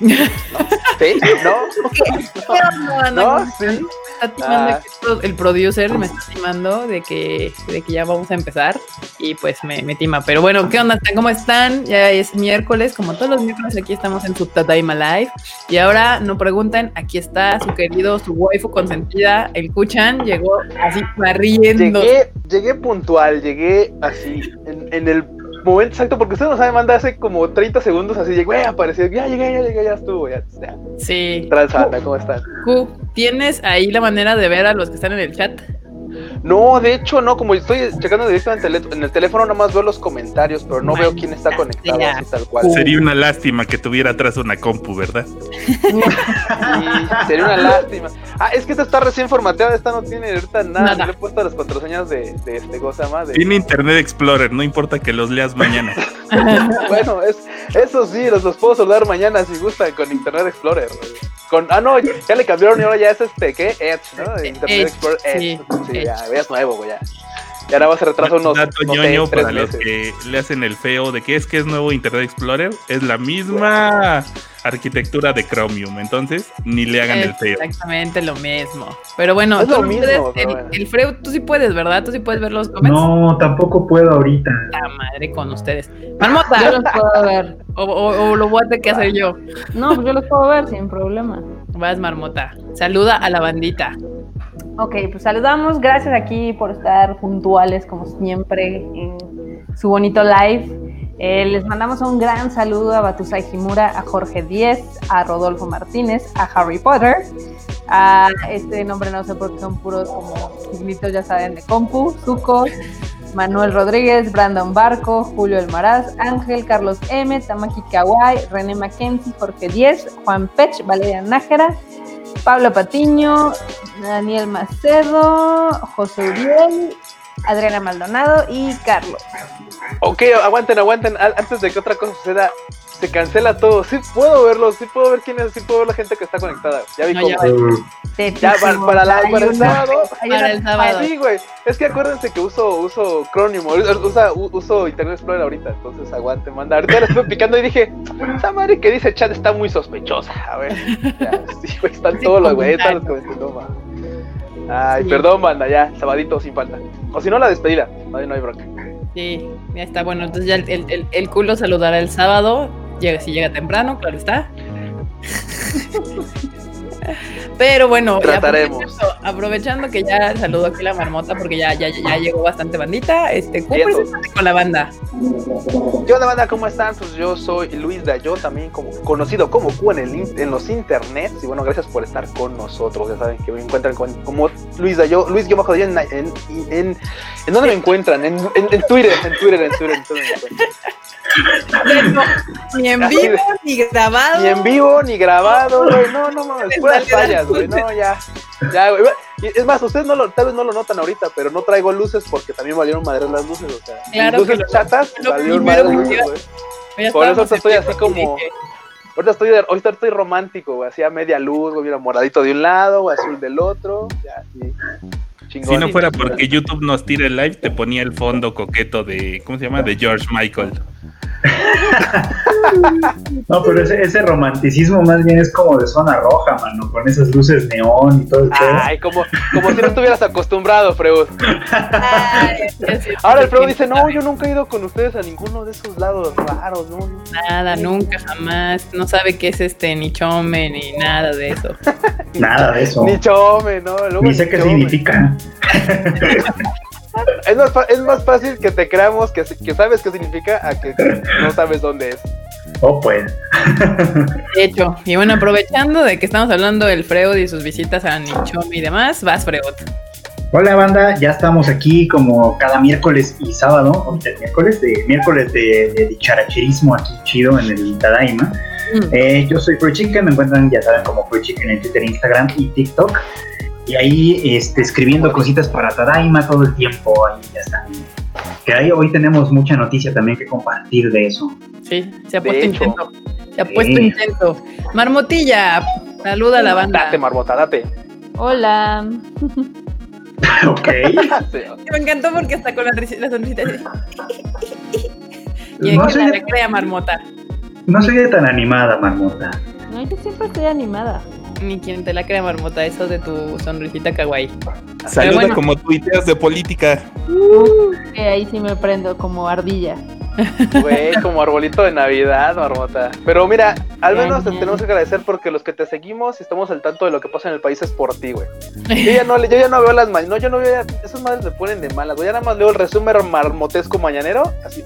¿Sí? ¿No? No, no, sí. Ah. el producer me está timando de que, de que ya vamos a empezar y pues me, me tima. Pero bueno, ¿qué onda? ¿Cómo están? Ya es miércoles, como todos los miércoles aquí estamos en su Tadaima Live. Y ahora no pregunten, aquí está su querido, su waifu consentida, el Kuchan, llegó así barriendo. Llegué, llegué puntual, llegué así, en, en el momento exacto, porque usted no sabe, manda hace como 30 segundos así, llegué, apareció, ya llegué, ya llegué, ya estuvo, ya, ya. Sí. Transanda, ¿cómo están? ¿tienes ahí la manera de ver a los que están en el chat? No, de hecho no, como estoy checando directamente en el, en el teléfono, nomás veo los comentarios, pero no veo quién está conectado sea. así tal cual. Sería una lástima que tuviera atrás una compu, ¿verdad? Sí, sería una lástima. Ah, es que esta está recién formateada, esta no tiene ahorita nada. Nada. Le he puesto las contraseñas de, de este, ¿cómo se llama? De- Tiene Internet Explorer, no importa que los leas mañana. Bueno, es, eso sí, los, los puedo saludar mañana si gustan con Internet Explorer. Con, ah, no, ya le cambiaron y ahora ya es este, ¿qué? Edge, ¿no? Internet Edge, Explorer Edge. sí, Sí, Edge. Ya, ya es nuevo, güey, ya. Y ahora va a se retrasa unos, Dato no sé, ñoño tres para los que le hacen el feo de que es que es nuevo Internet Explorer. Es la misma arquitectura de Chromium. Entonces, ni le hagan el feo. Exactamente lo mismo. Pero bueno, tú mismo, puedes- pero el, bueno. el tú sí puedes, ¿verdad? Tú sí puedes ver los comments. No, tampoco puedo ahorita. Puta madre con ustedes. Yo Marmota, los puedo ver. o, o- o lo voy a tener que hacer yo. No, pues yo los puedo ver sin problema. Vas, Marmota. Saluda a la bandita. Ok, pues saludamos. Gracias aquí por estar puntuales como siempre en su bonito live. Eh, les mandamos un gran saludo a Batusai Himura, a Jorge Díez, a Rodolfo Martínez, a Harry Potter. A este nombre no sé por qué son puros como signitos, ya saben, de compu, Zuko, Manuel Rodríguez, Brandon Barco, Julio Elmaraz, Ángel, Carlos M, Tamaki Kawai, René Mackenzie, Jorge Díez, Juan Pech, Valeria Nájera, Pablo Patiño, Daniel Macedo, José Uriel, Adriana Maldonado y Carlos. Ok, aguanten, aguanten. Antes de que otra cosa suceda, se cancela todo. Sí puedo verlo, sí puedo ver quién es, sí puedo ver la gente que está conectada. Ya vi No, cómo. ya. Ya, para, para la- Hay para el sábado. Para el sábado. Sí, güey. Es que acuérdense que uso, uso Chromium, usa, uso Internet Explorer ahorita, entonces aguante, manda. Ahorita le estuve picando y dije, esa madre que dice chat está muy sospechosa. A ver, ya, sí, güey, están Sí, todos los güey, están los comentarios. Ay, Sí. perdón, banda, ya, sabadito sin falta. O si no, la despedida, no, hay- no hay bronca. Sí, ya está. Bueno, entonces ya el, el, el culo saludará el sábado. Llega, si llega temprano, claro está. Pero bueno, Trataremos. Aprovechando, aprovechando que ya saludo aquí la marmota porque ya, ya, ya llegó bastante bandita. Este, ¿cómo preséntate con la banda? ¿Qué onda, banda? ¿Cómo están? Pues yo soy Luis Dayo, también como, conocido como Q en, el, en los internets. Y bueno, gracias por estar con nosotros. Ya saben que me encuentran con- como Luis Dayo, Luis Dayo en, en, en, ¿en dónde me encuentran? En, en, en Twitter, en Twitter, en Twitter, en Twitter ni en vivo, ni grabado. Ni en vivo, ni grabado, güey. No, no mames, Les puras fallas, güey. No, ya. Ya, güey. Y Es más, ustedes no lo, tal vez no lo notan ahorita, pero no traigo luces porque también valieron madres las luces, o sea. Claro luces chatas, lo valieron madres luces, güey. Por eso estoy así como- Ahorita estoy, de- ahorita estoy romántico, güey. Así a media luz, güey. Mira, moradito de un lado, güey, azul del otro. Ya, sí. Chingón. Si no fuera porque YouTube nos tira el live, te ponía el fondo coqueto de, ¿cómo se llama? De George Michael. No, pero ese, ese romanticismo más bien es como de zona roja, mano, con esas luces neón y todo pedo. Ay, como, como si no estuvieras acostumbrado, Freud. "Ay, ya sí, Ahora el Freud dice, no, sabe". yo nunca he ido con ustedes a ninguno de esos lados raros, no. no". Nada, nunca, jamás. No sabe qué es este ni chome ni nada de eso. Nada de eso. Ni chome, ¿no? Luego Ni sé qué chome. significa. Es más, fa- es más fácil que te creamos que, que sabes qué significa a que no sabes dónde es. Oh, pues. De hecho, y bueno, aprovechando de que estamos hablando del Freud y sus visitas a Nichome y demás, vas Freud. Hola banda, ya estamos aquí como cada miércoles y sábado, ahorita es miércoles, de miércoles de, de dicharacherismo aquí chido en el Tadaima. Mm. Eh, yo soy Free Chicken, me encuentran, ya saben, como Free Chicken en Twitter, Instagram y TikTok. Y ahí este, escribiendo cositas para Tadaima todo el tiempo, ahí ya están. Que ahí hoy tenemos mucha noticia también que compartir de eso. Sí, se ha puesto hecho. intenso. Se ha puesto Sí. intenso. Marmotilla, saluda a la banda. Date, Marbota, date. Hola. ok. Sí. Me encantó porque está con la, la sonrisita. Y es No que soy la recrea marmota. No soy tan animada, marmota. No, yo siempre estoy animada. Ni quien te la crea, marmota, eso de tu sonrisita kawaii. Saluda bueno. como tuiteas de política. Que ahí sí me prendo como ardilla. Güey, como arbolito de Navidad, marmota. Pero mira, al menos te tenemos que agradecer porque los que te seguimos y estamos al tanto de lo que pasa en el país es por ti, güey. Yo ya no, le- yo ya no veo las mañanas, no, yo no veo ya, esas madres me ponen de malas, güey. Ya nada más leo el resumen marmotesco mañanero, así.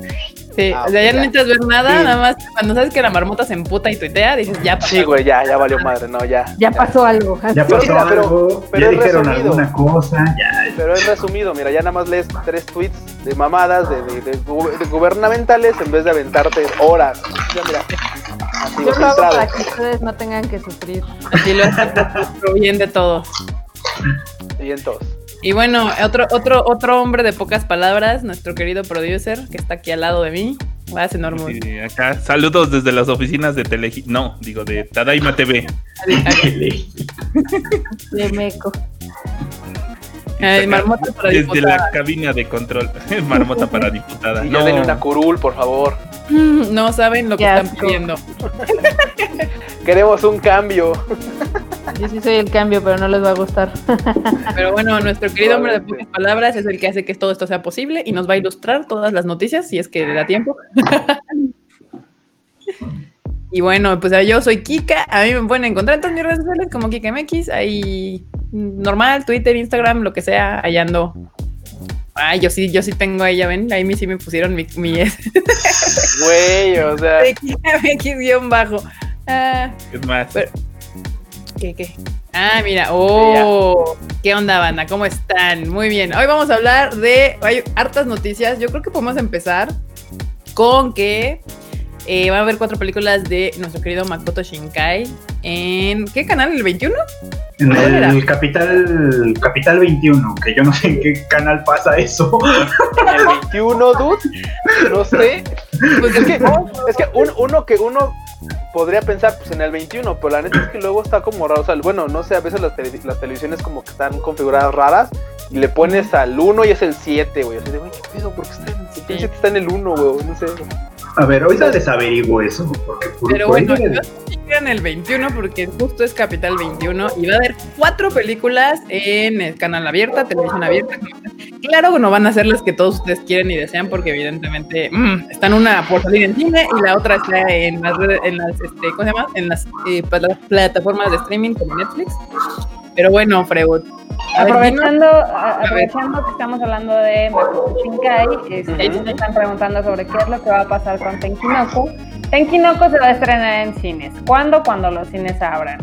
Sí, Ah, o sea, ya no necesitas ver nada, Sí. nada más cuando sabes que la marmota se emputa y tuitea, dices, ya pasó. Sí, güey, ya, ya valió madre, no, ya. Ya pasó algo. Ya Pero pasó mira, pero- algo, pero ya es dijeron resumido. alguna cosa, ya. Pero es resumido, mira, ya nada más lees tres tweets de mamadas, de, de- de gu- de gubernamentales, en vez de aventarte horas. Ya, mira, así, Yo lo hago para que ustedes no tengan que sufrir. Así lo hace por- por bien de todos. Y entonces. Y bueno, otro, otro, otro hombre de pocas palabras, nuestro querido producer, que está aquí al lado de mí. Vas enorme. Sí, acá, saludos desde las oficinas de Tele... No, digo, de Tadaima TV. De meco. Ay, marmota para Desde diputada. la cabina de control. Marmota para diputada. Y No, denle una curul, por favor. No saben lo que están pidiendo. Queremos un cambio. Yo sí soy el cambio, pero no les va a gustar. Pero bueno, nuestro querido hombre de pocas palabras es el que hace que todo esto sea posible y nos va a ilustrar todas las noticias si es que le da tiempo. y bueno, pues yo soy Kika. A mí me pueden encontrar en todas mis redes sociales como KikaMX. Ahí normal, Twitter, Instagram, lo que sea, ahí ando. Ay, yo sí, yo sí tengo ahí, ya ven, ahí sí me pusieron mi, mi Güey, o sea. de KikaMX guion bajo. Ah, es más. Pero- ¿Qué, qué? Ah, mira, oh, ¿qué onda, banda? ¿Cómo están? Muy bien. Hoy vamos a hablar de. Hay hartas noticias. Yo creo que podemos empezar con que eh, va a haber cuatro películas de nuestro querido Makoto Shinkai. ¿En qué canal? ¿El 21? En el Capital, Capital 21, que yo no sé en qué canal pasa eso. En el 21, dude. No sé. Pues Es que, es que un- uno que uno podría pensar, pues en el 21, pero la neta es que luego está como raro. O sea, bueno, no sé, a veces las, tele- las televisiones como que están configuradas raras y le pones al 1 y es el 7, güey. Así de, güey, ¿qué pedo? ¿Por qué está en, el 7 está en el 1, güey? No sé. A ver, ahorita les averiguo eso, porque por, Pero por bueno, en el 21 porque justo es Capital 21 y va a haber cuatro películas en el canal abierta, televisión abierta. Claro que no van a ser las que todos ustedes quieren y desean porque evidentemente mm, están una por salir en cine y la otra está en las en las, este, ¿cómo se llama? En las eh, pla- plataformas de streaming como Netflix. Pero bueno, Freud. Aprovechando, aprovechando que estamos hablando de Makoto Shinkai, este, me están preguntando sobre qué es lo que va a pasar con Tenkinoko. Tenkinoko se va a estrenar en cines. ¿Cuándo? Cuando los cines abran.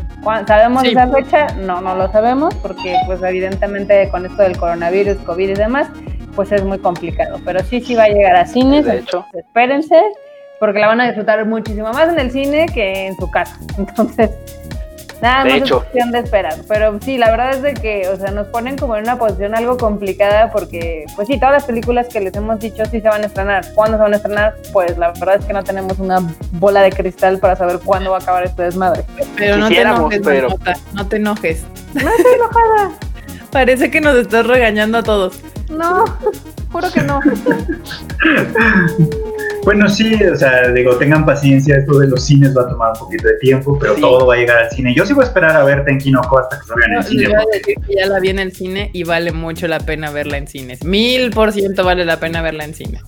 ¿Sabemos Sí. esa fecha? No, no lo sabemos porque pues evidentemente con esto del coronavirus, COVID y demás, pues es muy complicado. Pero sí, sí va a llegar a cines. De hecho. espérense porque la van a disfrutar muchísimo más en el cine que en su casa. Entonces, nada De más hecho. es cuestión de esperar. Pero sí, la verdad es de que, o sea, nos ponen como en una posición algo complicada porque, pues sí, todas las películas que les hemos dicho sí se van a estrenar. ¿Cuándo se van a estrenar? Pues la verdad es que no tenemos una bola de cristal para saber cuándo va a acabar este desmadre. pero no te enojes, pero- no te enojes. No estoy enojada. Parece que nos estás regañando a todos. No, juro que no. Bueno, sí, o sea, digo, tengan paciencia, esto de los cines va a tomar un poquito de tiempo, pero Sí. todo va a llegar al cine. Yo sí voy a esperar a ver Tenkinoko hasta que salga en el cine. voy a porque- decir que ya la vi en el cine y vale mucho la pena verla en cines. Mil por ciento vale la pena verla en cines.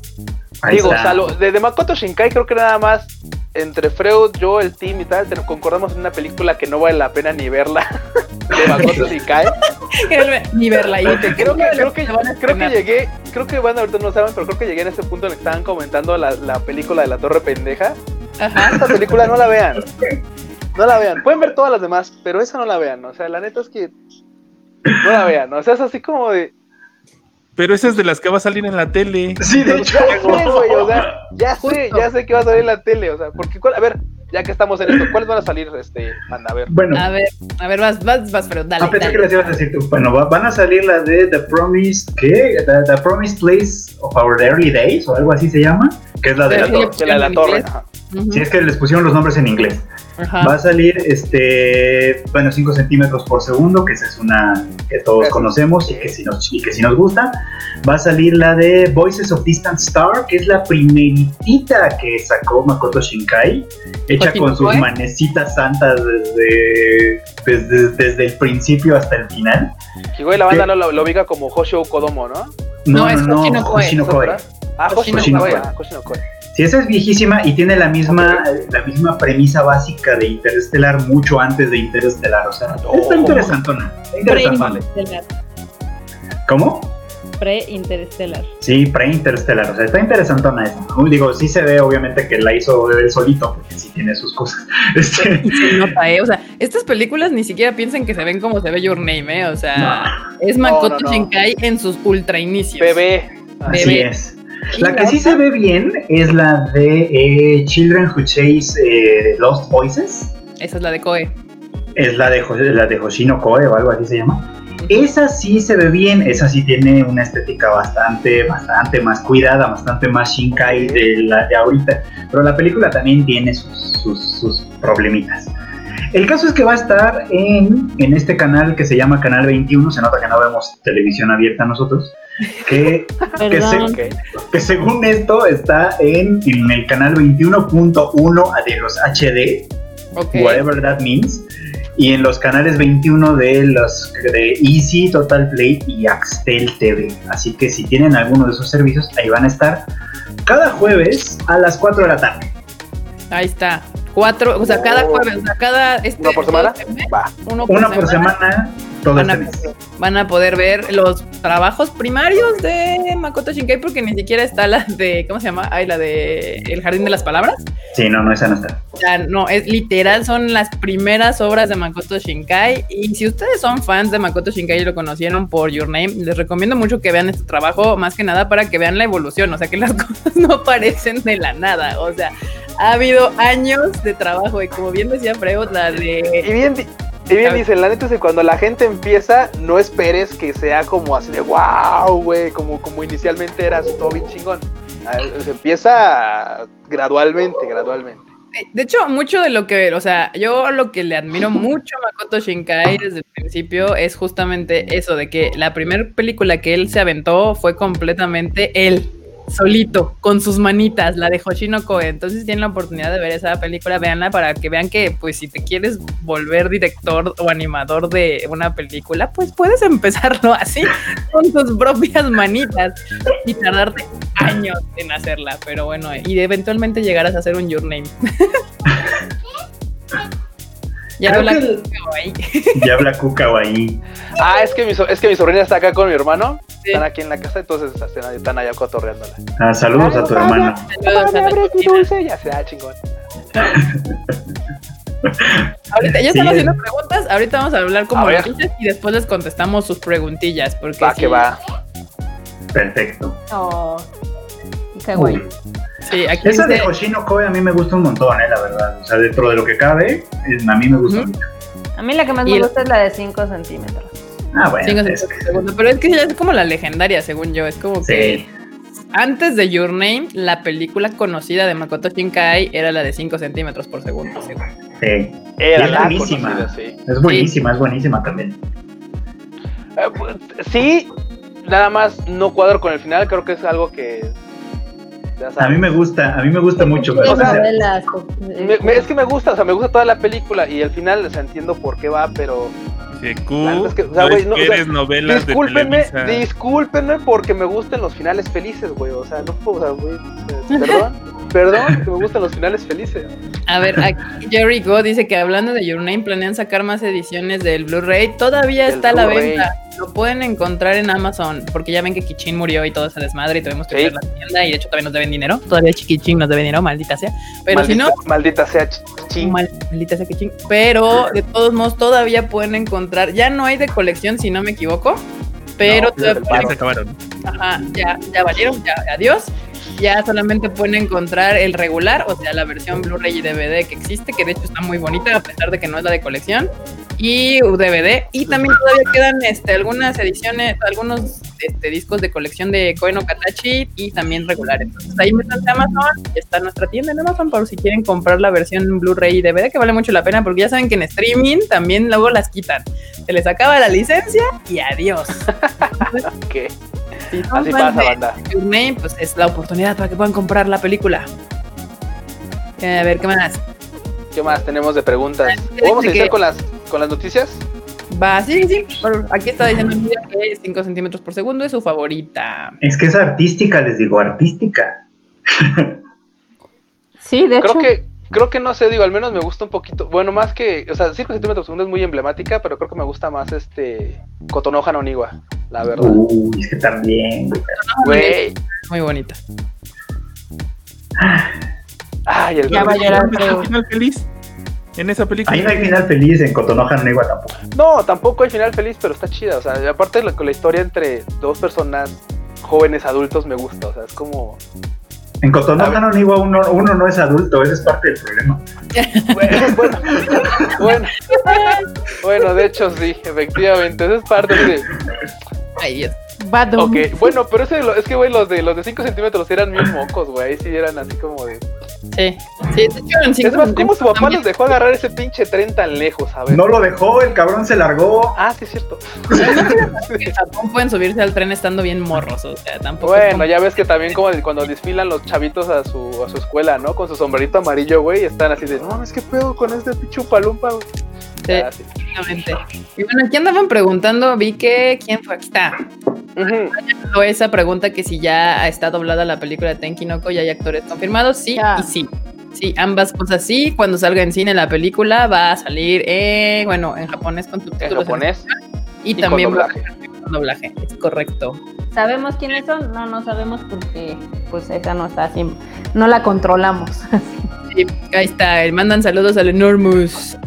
ahí Digo, está. salvo, de, de Makoto Shinkai creo que nada más entre Freud, yo, el team y tal, te- concordamos en una película que no vale la pena ni verla. De Makoto Shinkai. Ni verla. Te Creo que, creo que, te van a creo que llegué, creo que bueno, ahorita no lo saben, pero creo que llegué en ese punto en el que estaban comentando la, la película de la Torre Pendeja. Ajá. Esta película no la vean. No la vean. Pueden ver todas las demás, pero esa no la vean. O sea, la neta es que no la vean. O sea, es así como de. Pero esa es de las que va a salir en la tele. Sí, de Ya hecho. sé, güey. O sea, ya sé, ya sé que va a salir en la tele. O sea, porque, ¿cuál- a ver, ya que estamos en esto, ¿cuáles van a salir, este, anda, a ver? Bueno, A ver, a ver, vas, vas, vas, pero dale. a dale. que les ibas a decir tú. Bueno, va- van a salir las de The Promised, ¿qué? The, The Promised Place of Our Early Days, o algo así se llama, que es la de la sí, torre. La de la torre. inglés. Si es que les pusieron los nombres en inglés. Ajá. Va a salir, este, bueno, 5 centímetros por segundo, que esa es una que todos conocemos y que, si nos, y que si nos gusta. Va a salir la de Voices of Distant Star, que es la primeritita que sacó Makoto Shinkai, hecha con sus manecitas santas desde, desde, desde el principio hasta el final. Y güey, la banda no lo, lo ubica como Hoshio Kodomo, ¿no? No, es Hoshino Koe. Hoshino ¿Eso, Koe. verdad? Hoshino Hoshino Koe. Ah, Hoshino Koe. Sí, esa es viejísima y tiene la misma, la misma premisa básica de Interestelar mucho antes de Interestelar. O sea, Oh. está interesantona. Está. Pre-interestelar. ¿Cómo? Pre-interestelar. Sí, pre-interstellar, o sea, está interesantona esa. ¿no? Digo, sí se ve obviamente que la hizo él solito, porque sí tiene sus cosas. Este, se nota, ¿eh? O sea, estas películas ni siquiera piensen que se ven como se ve Your Name, ¿eh? O sea, es Makoto no, no. Shinkai en sus ultra inicios. Bebé. así Bebé. es. La que sí se ve bien es la de eh, Children Who Chase eh, Lost Voices. Esa es la de Koe. Es la de, la de Hoshino Koe o algo así se llama. Esa sí se ve bien, esa sí tiene una estética bastante, bastante más cuidada, bastante más Shinkai de la de ahorita. Pero la película también tiene sus, sus, sus problemitas. El caso es que va a estar en, en este canal que se llama Canal 21, se nota que no vemos televisión abierta nosotros, que, que, se- según esto está en, en el canal 21.1 de los HD, Ok. whatever that means. Y en los canales 21 de los de Easy, Total Play y Axtel TV. Así que si tienen alguno de esos servicios, ahí van a estar cada jueves a las 4 de la tarde. Ahí está. Cuatro, o sea, cada jueves, o sea, cada. Este, ¿Una por semana? mes, Va. Uno por Una por semana, todo van este a, van a poder ver los trabajos primarios de Makoto Shinkai porque ni siquiera está la de, ¿cómo se llama? Ay, la de El Jardín de las Palabras. Sí, no, no, esa no está. O sea, no, es literal, son las primeras obras de Makoto Shinkai. Y si ustedes son fans de Makoto Shinkai y lo conocieron por Your Name, les recomiendo mucho que vean este trabajo, más que nada para que vean la evolución. O sea, que las cosas no aparecen de la nada. O sea, ha habido años de trabajo. Y como bien decía Freud, la Y de. bien, di- y bien dicen, la neta es que cuando la gente empieza, no esperes que sea como así de wow, güey, como, como inicialmente eras todo bien chingón. Ah, Se empieza gradualmente, gradualmente. De hecho, mucho de lo que, o sea, yo lo que le admiro mucho a Makoto Shinkai desde el principio es justamente eso, de que la primera película que él se aventó fue completamente él, solito, con sus manitas, la de Hoshino Koe. Entonces, si tienen la oportunidad de ver esa película, véanla para que vean que, pues, si te quieres volver director o animador de una película, pues puedes empezarlo así, con tus propias manitas y tardarte años en hacerla. Pero bueno, y eventualmente llegarás a hacer un Your Name. ya Creo no la que el- ahí. Ya habla Cuca ahí. Ah, es que mi, so- es que mi sobrina está acá con mi hermano. Sí. Están aquí en la casa, entonces están, allá cotorreándola. Ah, saludos a tu hermano. Saludos a dulce? Ya sea chingón. Ahorita, ya Sí, están es- haciendo preguntas, ahorita vamos a hablar como A noticias y después les contestamos sus preguntillas. Porque Va sí, que va. Perfecto. Oh, qué guay. Uy. Sí, aquí Esa de Hoshino Koe a mí me gusta un montón, eh, la verdad. O sea, dentro de lo que cabe, a mí me gusta mucho. A mí la que más Y me el- gusta es la de 5 centímetros. Ah, bueno. cinco es centímetros que- por segundo, pero es que ya es como la legendaria, según yo. Es como que antes de Your Name, la película conocida de Makoto Shinkai era la de 5 centímetros por segundo. según. Sí. Era Es la buenísima. conocida, sí. Es buenísima, es buenísima también. Eh, pues, sí, nada más no cuadro con el final, creo que es algo que... A mí me gusta, a mí me gusta mucho. Sí, o sea, novelas, Me- me- es que me gusta, o sea, me gusta toda la película y al final, o sea, entiendo por qué va, pero Q, es que, o sea, no, o de discúlpenme, Televisa. discúlpenme porque me gustan los finales felices, güey, o sea, no puedo, o sea, güey, perdón, perdón, que me gustan los finales felices. A ver, aquí Jerry Go dice que hablando de Your Name planean sacar más ediciones del Blu-ray. Todavía está a la venta. Lo pueden encontrar en Amazon, porque ya ven que Kichin murió y todo ese desmadre y tuvimos que Sí. la tienda y de hecho todavía nos deben dinero. Todavía Kichin nos debe dinero, maldita sea. Pero si no, Maldita sea, mal- maldita sea Kichin. Pero de todos modos todavía pueden encontrar. Ya no hay de colección, si no me equivoco. Pero No, todavía Ya se acabaron. Ajá, ya, ya valieron, ya, adiós. Ya solamente pueden encontrar el regular, o sea, la versión Blu-ray y DVD que existe, que de hecho está muy bonita, a pesar de que no es la de colección. y DVD. Y también todavía quedan este, algunas ediciones, algunos este, discos de colección de Koen no Katachi y también regulares. Entonces ahí métanse a Amazon está nuestra tienda en Amazon por si quieren comprar la versión Blu-ray y DVD, que vale mucho la pena porque ya saben que en streaming también luego las quitan. Se les acaba la licencia y adiós. ¿Qué? Si Así pasa, banda. Your Name, pues es la oportunidad para que puedan comprar la película. Eh, a ver, ¿qué más? ¿Qué más tenemos de preguntas? ¿Vamos a ¿de iniciar con las, con las noticias? Va, sí, sí. aquí está diciendo que 5 centímetros por segundo es su favorita. Es que es artística, les digo, artística. Sí, de hecho. Creo que, creo que no sé, digo, al menos me gusta un poquito. Bueno, más que, o sea, 5 centímetros por segundo es muy emblemática, pero creo que me gusta más este Kotonoha no Niwa, la verdad. Uy, es que también. güey. Güey. Muy bonita. Ay, el Ya va a llorar, ¿Hay creo. un final feliz en esa película? Ahí no hay final feliz en Cotonoja no igual tampoco. No, tampoco hay final feliz, pero está chida. O sea, y aparte la, la historia entre dos personas jóvenes adultos me gusta. O sea, es como. En Cotonoja no igual uno, uno no es adulto, ese es parte del problema. Bueno, bueno, bueno, bueno, de hecho sí, efectivamente. Eso es parte de. Ay, Dios. Bad Ok, bueno, pero ese, es que, güey, los de los de 5 centímetros eran bien mocos, güey. Ahí sí eran así como de. Sí, sí, de hecho en Es más, ¿cómo su papá también- los dejó agarrar ese pinche tren tan lejos, sabes? No lo dejó, el cabrón se largó. Ah, sí, es cierto. Japón pueden subirse al tren estando bien morros, o sea, tampoco. es Bueno, como- ya ves que también como cuando desfilan los chavitos a su, a su escuela, ¿no? Con su sombrerito amarillo, güey, están así de, no mames, ¿qué pedo con este pinche palumpa, güey? Sí, sí. exactamente. Y bueno, aquí andaban preguntando, vi que, ¿quién fue? Aquí está. Fue esa pregunta que si ya está doblada la película de Tenki no Ko, ya hay actores confirmados, sí y sí. Sí, ambas cosas sí. Cuando salga en cine la película va a salir, en, bueno, en japonés con En subtítulos. japonés. y, y con también a doblaje. con doblaje. Es correcto. ¿Sabemos quiénes son? No, no sabemos porque pues esa no está así, no la controlamos. Sí, ahí está. eh, Mandan saludos al Enormous.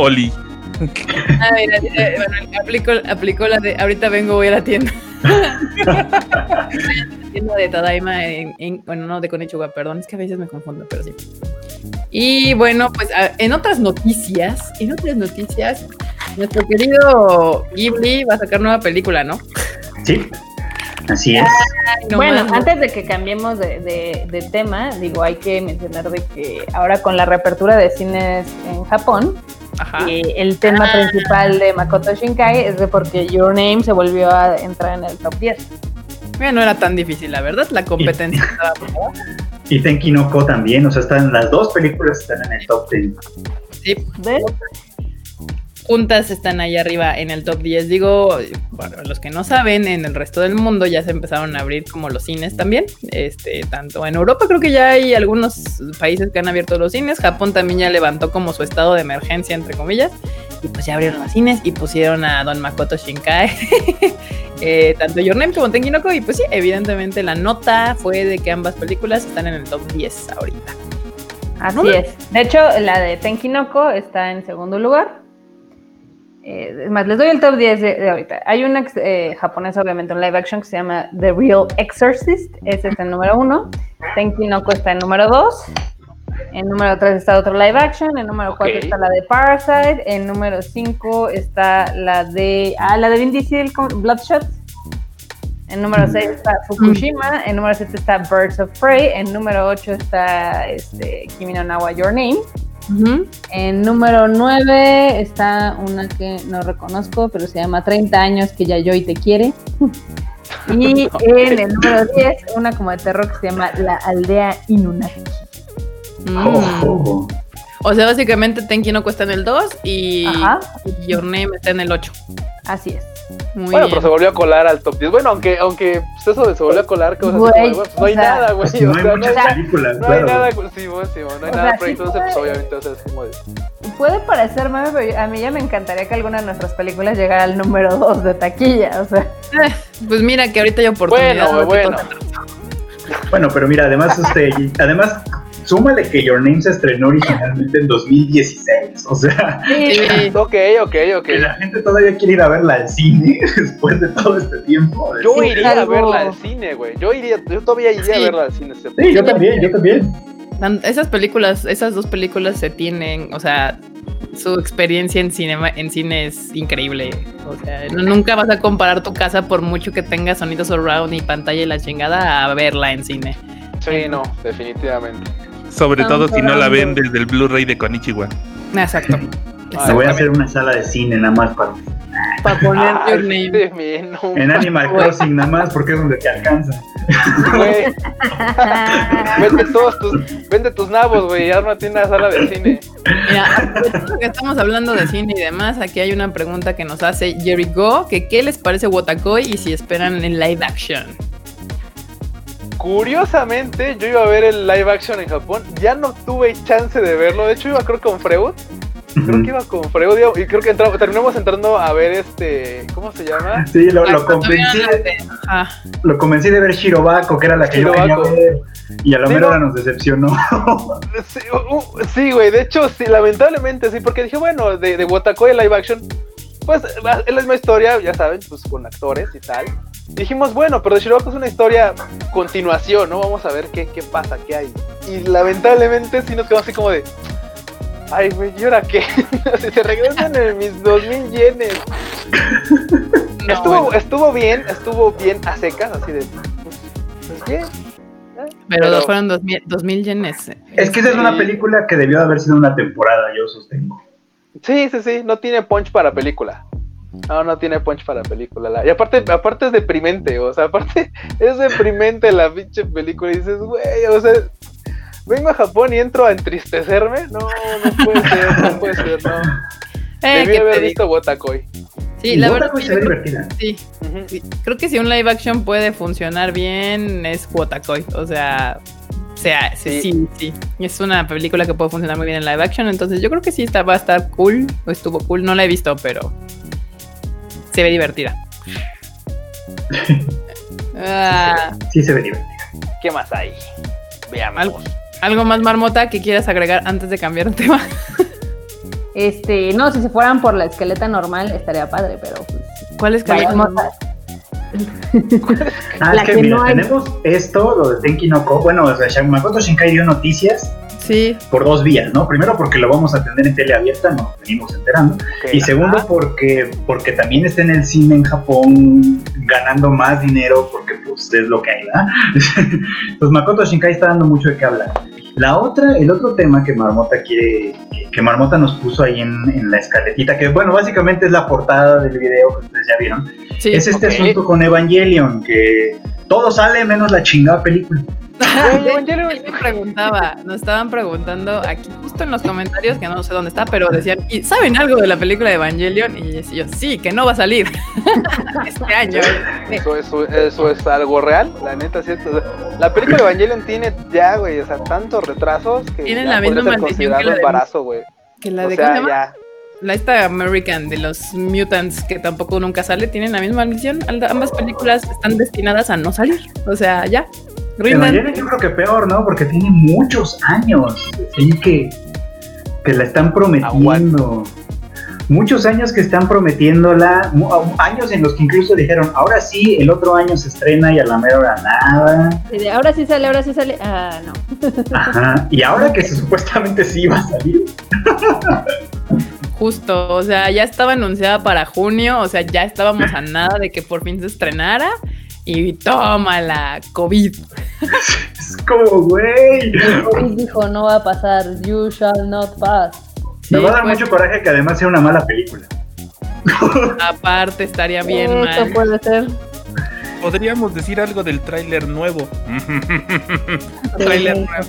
Oli. Bueno, aplicó, aplicó la de ahorita vengo, voy a la tienda. la tienda de Tadaima en, en- bueno, no de Konichiwa, perdón, es que a veces me confundo, pero sí. Y bueno, pues en otras noticias, en otras noticias, nuestro querido Ghibli va a sacar nueva película, ¿no? Sí, así es. Ay, no bueno, más, antes de que cambiemos de, de- de tema, digo, hay que mencionar de que ahora con la reapertura de cines en Japón. Eh, el tema Ah. principal de Makoto Shinkai es de porque Your Name se volvió a entrar en el top 10. Mira, no era tan difícil, la verdad, la competencia estaba. Y Tenki no Ko también, o sea, están las dos películas están en el top 10. Sí, ¿Ves? Juntas están ahí arriba en el top 10. Digo, para los que no saben, en el resto del mundo ya se empezaron a abrir como los cines también. Este, tanto en Europa creo que ya hay algunos países que han abierto los cines. Japón también ya levantó como su estado de emergencia, entre comillas. Y pues ya abrieron los cines y pusieron a Don Makoto Shinkai. eh, tanto Your Name como Tenki. Y pues sí, evidentemente la nota fue de que ambas películas están en el top 10 ahorita. Así No es. De hecho, la de Tenkinoko está en segundo lugar. Eh, es más, les doy el top 10 de, de ahorita. Hay una eh, japonesa, obviamente, un live action que se llama The Real Exorcist. Ese es el número uno. Tenkinoko está en número 2. En número 3 está otro live action. En número 4 Ok. está la de Parasite. En número 5 está la de. Ah, la de Vin Diesel con Bloodshot. En número 6 está Fukushima. En número 7 está Birds of Prey. En número 8 está este, Kimi no Nawa Your Name. En número 9 está una que no reconozco, pero se llama 30 años que Yayoi te quiere. Y en el número 10, una como de terror que se llama La Aldea Inunaki. Mm. O sea, básicamente Tenki no cuesta en el 2 y, Ajá. y Your Name está en el 8. Así es. Muy Bueno, bien. pero se volvió a colar al top 10. Bueno, aunque, aunque pues, eso de se volvió a colar, que o sea, así Güey, como pues, no hay sea, nada, güey. No o hay sea, no muchas hay, películas, no hay nada, güey, sí, güey, sí, güey, no hay O nada sea, ahí, sí entonces, pues puede- obviamente, o sea, es como de. Puede parecer mame, pero a mí ya me encantaría que alguna de nuestras películas llegara al número 2 de taquilla. O sea, Pues mira que ahorita hay oportunidad. Bueno, güey, ¿no? bueno. Bueno, pero mira, además, este, además, súmale que Your Name se estrenó originalmente en 2016. O sea, Sí, Ok, ok, ok. que la gente todavía quiere ir a verla al cine después de todo este tiempo. Yo iría a verla al cine, güey. Yo iría, yo todavía iría Sí. a verla al cine. se- Sí, yo también, yo también. Esas películas, esas dos películas se tienen, o sea, su experiencia en cinema, en cine es increíble. O sea, no- nunca vas a comparar tu casa por mucho que tenga sonido surround y pantalla y la chingada a verla en cine. Sí, no, definitivamente. Sobre todo si no la ven desde el Blu-ray de Konichiwa. Exacto. Me voy a hacer una sala de cine nada más para, Para poner Ay, your name. de mí, no, en Animal Crossing nada más porque es donde te alcanza. Vende todos tus, vende tus nabos, güey. Ya no tiene una sala de cine. Mira, estamos hablando de cine y demás, aquí hay una pregunta que nos hace Jerry Go, que qué les parece Wotakoi y si esperan en live action. Curiosamente, yo iba a ver el live action en Japón. Ya no tuve chance de verlo. De hecho, iba creo con Freud. Creo que iba con Freud y creo que entramos, terminamos entrando a ver este. ¿Cómo se llama? Sí, lo, Ah, lo convencí, de- lo convencí de ver Shirobako, que era la que yo quería ver. Y a lo Sí, mejor no. nos decepcionó. Sí, uh, uh, sí, güey. De hecho, sí, lamentablemente sí, porque dije, bueno, de, de Wotakoi live action, pues es la misma historia, ya saben, pues con actores y tal. Dijimos, bueno, pero de Shirobako es una historia continuación, ¿no? Vamos a ver qué, qué pasa, qué hay. Y lamentablemente sí nos quedamos así como de. Ay, güey, ¿y ahora qué? si se regresan en mis 2000 yenes. No, estuvo, bueno, estuvo bien, estuvo bien a secas, así de. Pues, bien. ¿eh? pero, fueron 2000, 2000 yenes. Es que esa es una película que debió de haber sido una temporada, yo sostengo. Sí, sí, sí, no tiene punch para película. No, no tiene punch para película. la- Y aparte, aparte es deprimente, o sea, aparte es deprimente la pinche película. Y dices, güey, o sea, vengo a Japón y entro a entristecerme. No, no puede ser, no puede ser, no. Eh, Debí ¿qué haber te visto Wotakoi. Sí, la verdad se ve divertida. sí, Ujú. sí. Creo que si un live action puede funcionar bien es Wotakoi. O sea, o sea, sí, Sí. sí, sí. Es una película que puede funcionar muy bien en live action. Entonces yo creo que sí está, va a estar cool. O estuvo cool. No la he visto, pero se ve divertida. Ah, Sí se ve divertida. ¿Qué más hay? Veamos. Algo. ¿Algo más, Marmota, que quieras agregar antes de cambiar de tema? Este, no, si se fueran por la esqueleta normal estaría padre, pero pues, ¿Cuál es que vayamos a- Ah, La es que, que mira, no hay. tenemos esto, lo de Tenki no Ko. Bueno, o sea, Makoto Shinkai dio noticias Sí, por dos vías, ¿no? Primero porque lo vamos a tener en tele abierta, nos venimos enterando. Y segundo porque, porque también está en el cine en Japón ganando más dinero porque pues es lo que hay, ¿verdad? pues Makoto Shinkai está dando mucho de qué hablar. La otra, el otro tema que Marmota quiere, que, Marmota nos puso ahí en, en la escaletita, que bueno, básicamente es la portada del video que ustedes ya vieron, sí. es este asunto con Evangelion, que todo sale menos la chingada película. Yo me preguntaba, nos estaban preguntando aquí justo en los comentarios, que no sé dónde está, pero decían, ¿y saben algo de la película de Evangelion? Y decía yo, sí, que no va a salir este año. Eso, eso, eso es algo real, la neta, cierto. O La película de Evangelion tiene ya, güey, o sea, tantos retrasos que Tienen ya la misma ser maldición que considerado la de- embarazo, güey. Que la O de, ¿cómo sea, ya. La esta American de los Mutants, que tampoco nunca sale, tienen la misma misión. Ambas películas están destinadas a no salir. O sea, ya. Rindan. Evangelion yo creo que peor, ¿no? Porque tiene muchos años, sí, que, que la están prometiendo. Muchos años que están prometiéndola, años en los que incluso dijeron, ahora sí, el otro año se estrena y a la mera hora nada. Ahora sí sale, ahora sí sale. Ah, no. Ajá. Y ahora que se, supuestamente sí va a salir. Justo, o sea, ya estaba anunciada para junio, o sea, ya estábamos a nada de que por fin se estrenara. Y toma la COVID. Es como, güey. El COVID dijo, no va a pasar. You shall not pass. Sí, Me va a dar pues, mucho coraje que además sea una mala película. Aparte, estaría bien Eso mal. puede ser. Podríamos decir algo del tráiler nuevo. Trailer Sí. nuevo.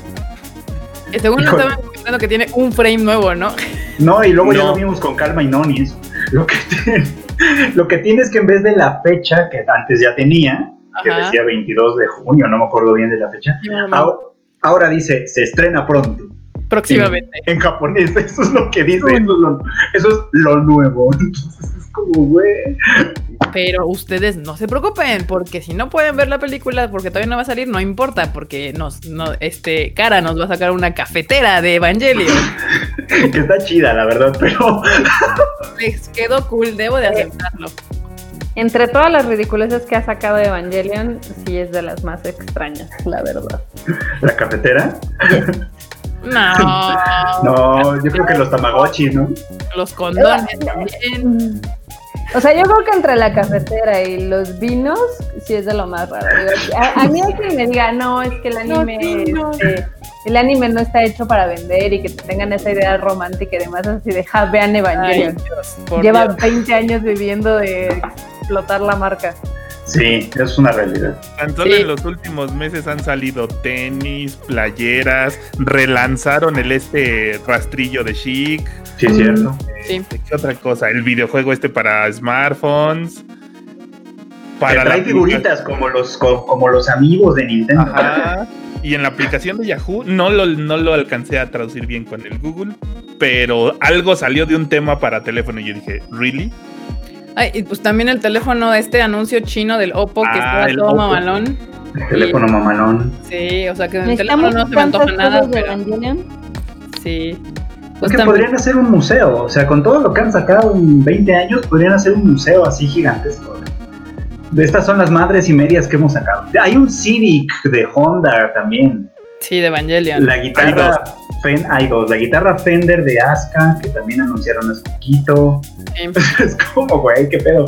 Según nos estaban comentando que tiene un frame nuevo, ¿no? No, y luego ya lo vimos con calma y no ni eso. Lo que, tiene, lo que tiene es que en vez de la fecha que antes ya tenía, que Ajá. decía 22 de junio, no me acuerdo bien de la fecha, ahora, ahora dice se estrena pronto. Próximamente. En japonés, eso es lo que dice, eso es lo, eso es lo nuevo. Entonces es como, güey. Pero ustedes no se preocupen, porque si no pueden ver la película porque todavía no va a salir, no importa, porque nos, no, este, Cara nos va a sacar una cafetera de Evangelion. Que está chida, la verdad, pero Les quedó cool, debo de aceptarlo. Entre todas las ridiculeces que ha sacado Evangelion, sí es de las más extrañas, la verdad. la cafetera. No, No, yo creo que los Tamagotchis, ¿no? los condones también. O sea, yo creo que entre la cafetera y los vinos, sí es de lo más raro. A, a mí hay quien me diga, no, es que el anime, este, el anime no está hecho para vender y que te tengan esa idea romántica y demás, así de, ja, vean Ay. Dios, Lleva Dios. 20 años viviendo de explotar la marca. Sí, es una realidad. Tan solo Sí. en los últimos meses han salido tenis, playeras, relanzaron el este rastrillo de chic. Sí, es cierto. Sí. ¿Qué otra cosa? El videojuego este para smartphones. Para trae figuritas como los, co- como los amigos de Nintendo. Ajá. Y en la aplicación de Yahoo no lo, no lo alcancé a traducir bien con el Google, pero algo salió de un tema para teléfono y yo dije, ¿really? Ay, y pues también el teléfono, este anuncio chino del Oppo que Ah, estaba el todo Oppo. mamalón. El teléfono mamalón. Sí, o sea que en el teléfono no se me antoja nada, pero Evangelion. sí. Es Pues que también- podrían hacer un museo, o sea, con todo lo que han sacado en 20 años, podrían hacer un museo así gigantesco. De estas son las madres y medias que hemos sacado. Hay un Civic de Honda también. Sí, de Evangelion. La guitarra, Fen- hay dos. La guitarra Fender de Asuka, que también anunciaron hace poquito. Sí. Es como, güey, qué pedo.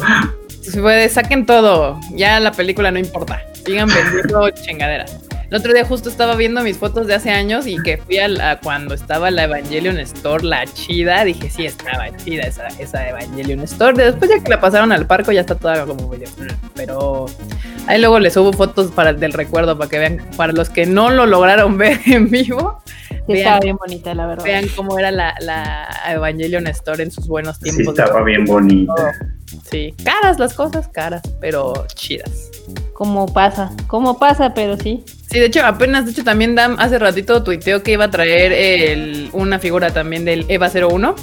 Pues, saquen todo. Ya la película no importa. Sigan vendiendo chingaderas. El otro día justo estaba viendo mis fotos de hace años y que fui a, la- cuando estaba la Evangelion Store, la chida. Dije, sí, estaba chida esa, esa Evangelion Store. Después ya que la pasaron al parco ya está toda como medio... Pero ahí luego les subo fotos para del recuerdo para que vean, para los que no lo lograron ver en vivo, Sí, Vean. estaba bien bonita, la verdad. vean cómo era la, la Evangelion Store en sus buenos Sí, tiempos. estaba bien bonita. Sí, caras las cosas, caras, pero chidas. Cómo pasa, cómo pasa, pero sí. Sí, de hecho, apenas, de hecho, también Dam hace ratito tuiteó que iba a traer el- una figura también del EVA 01.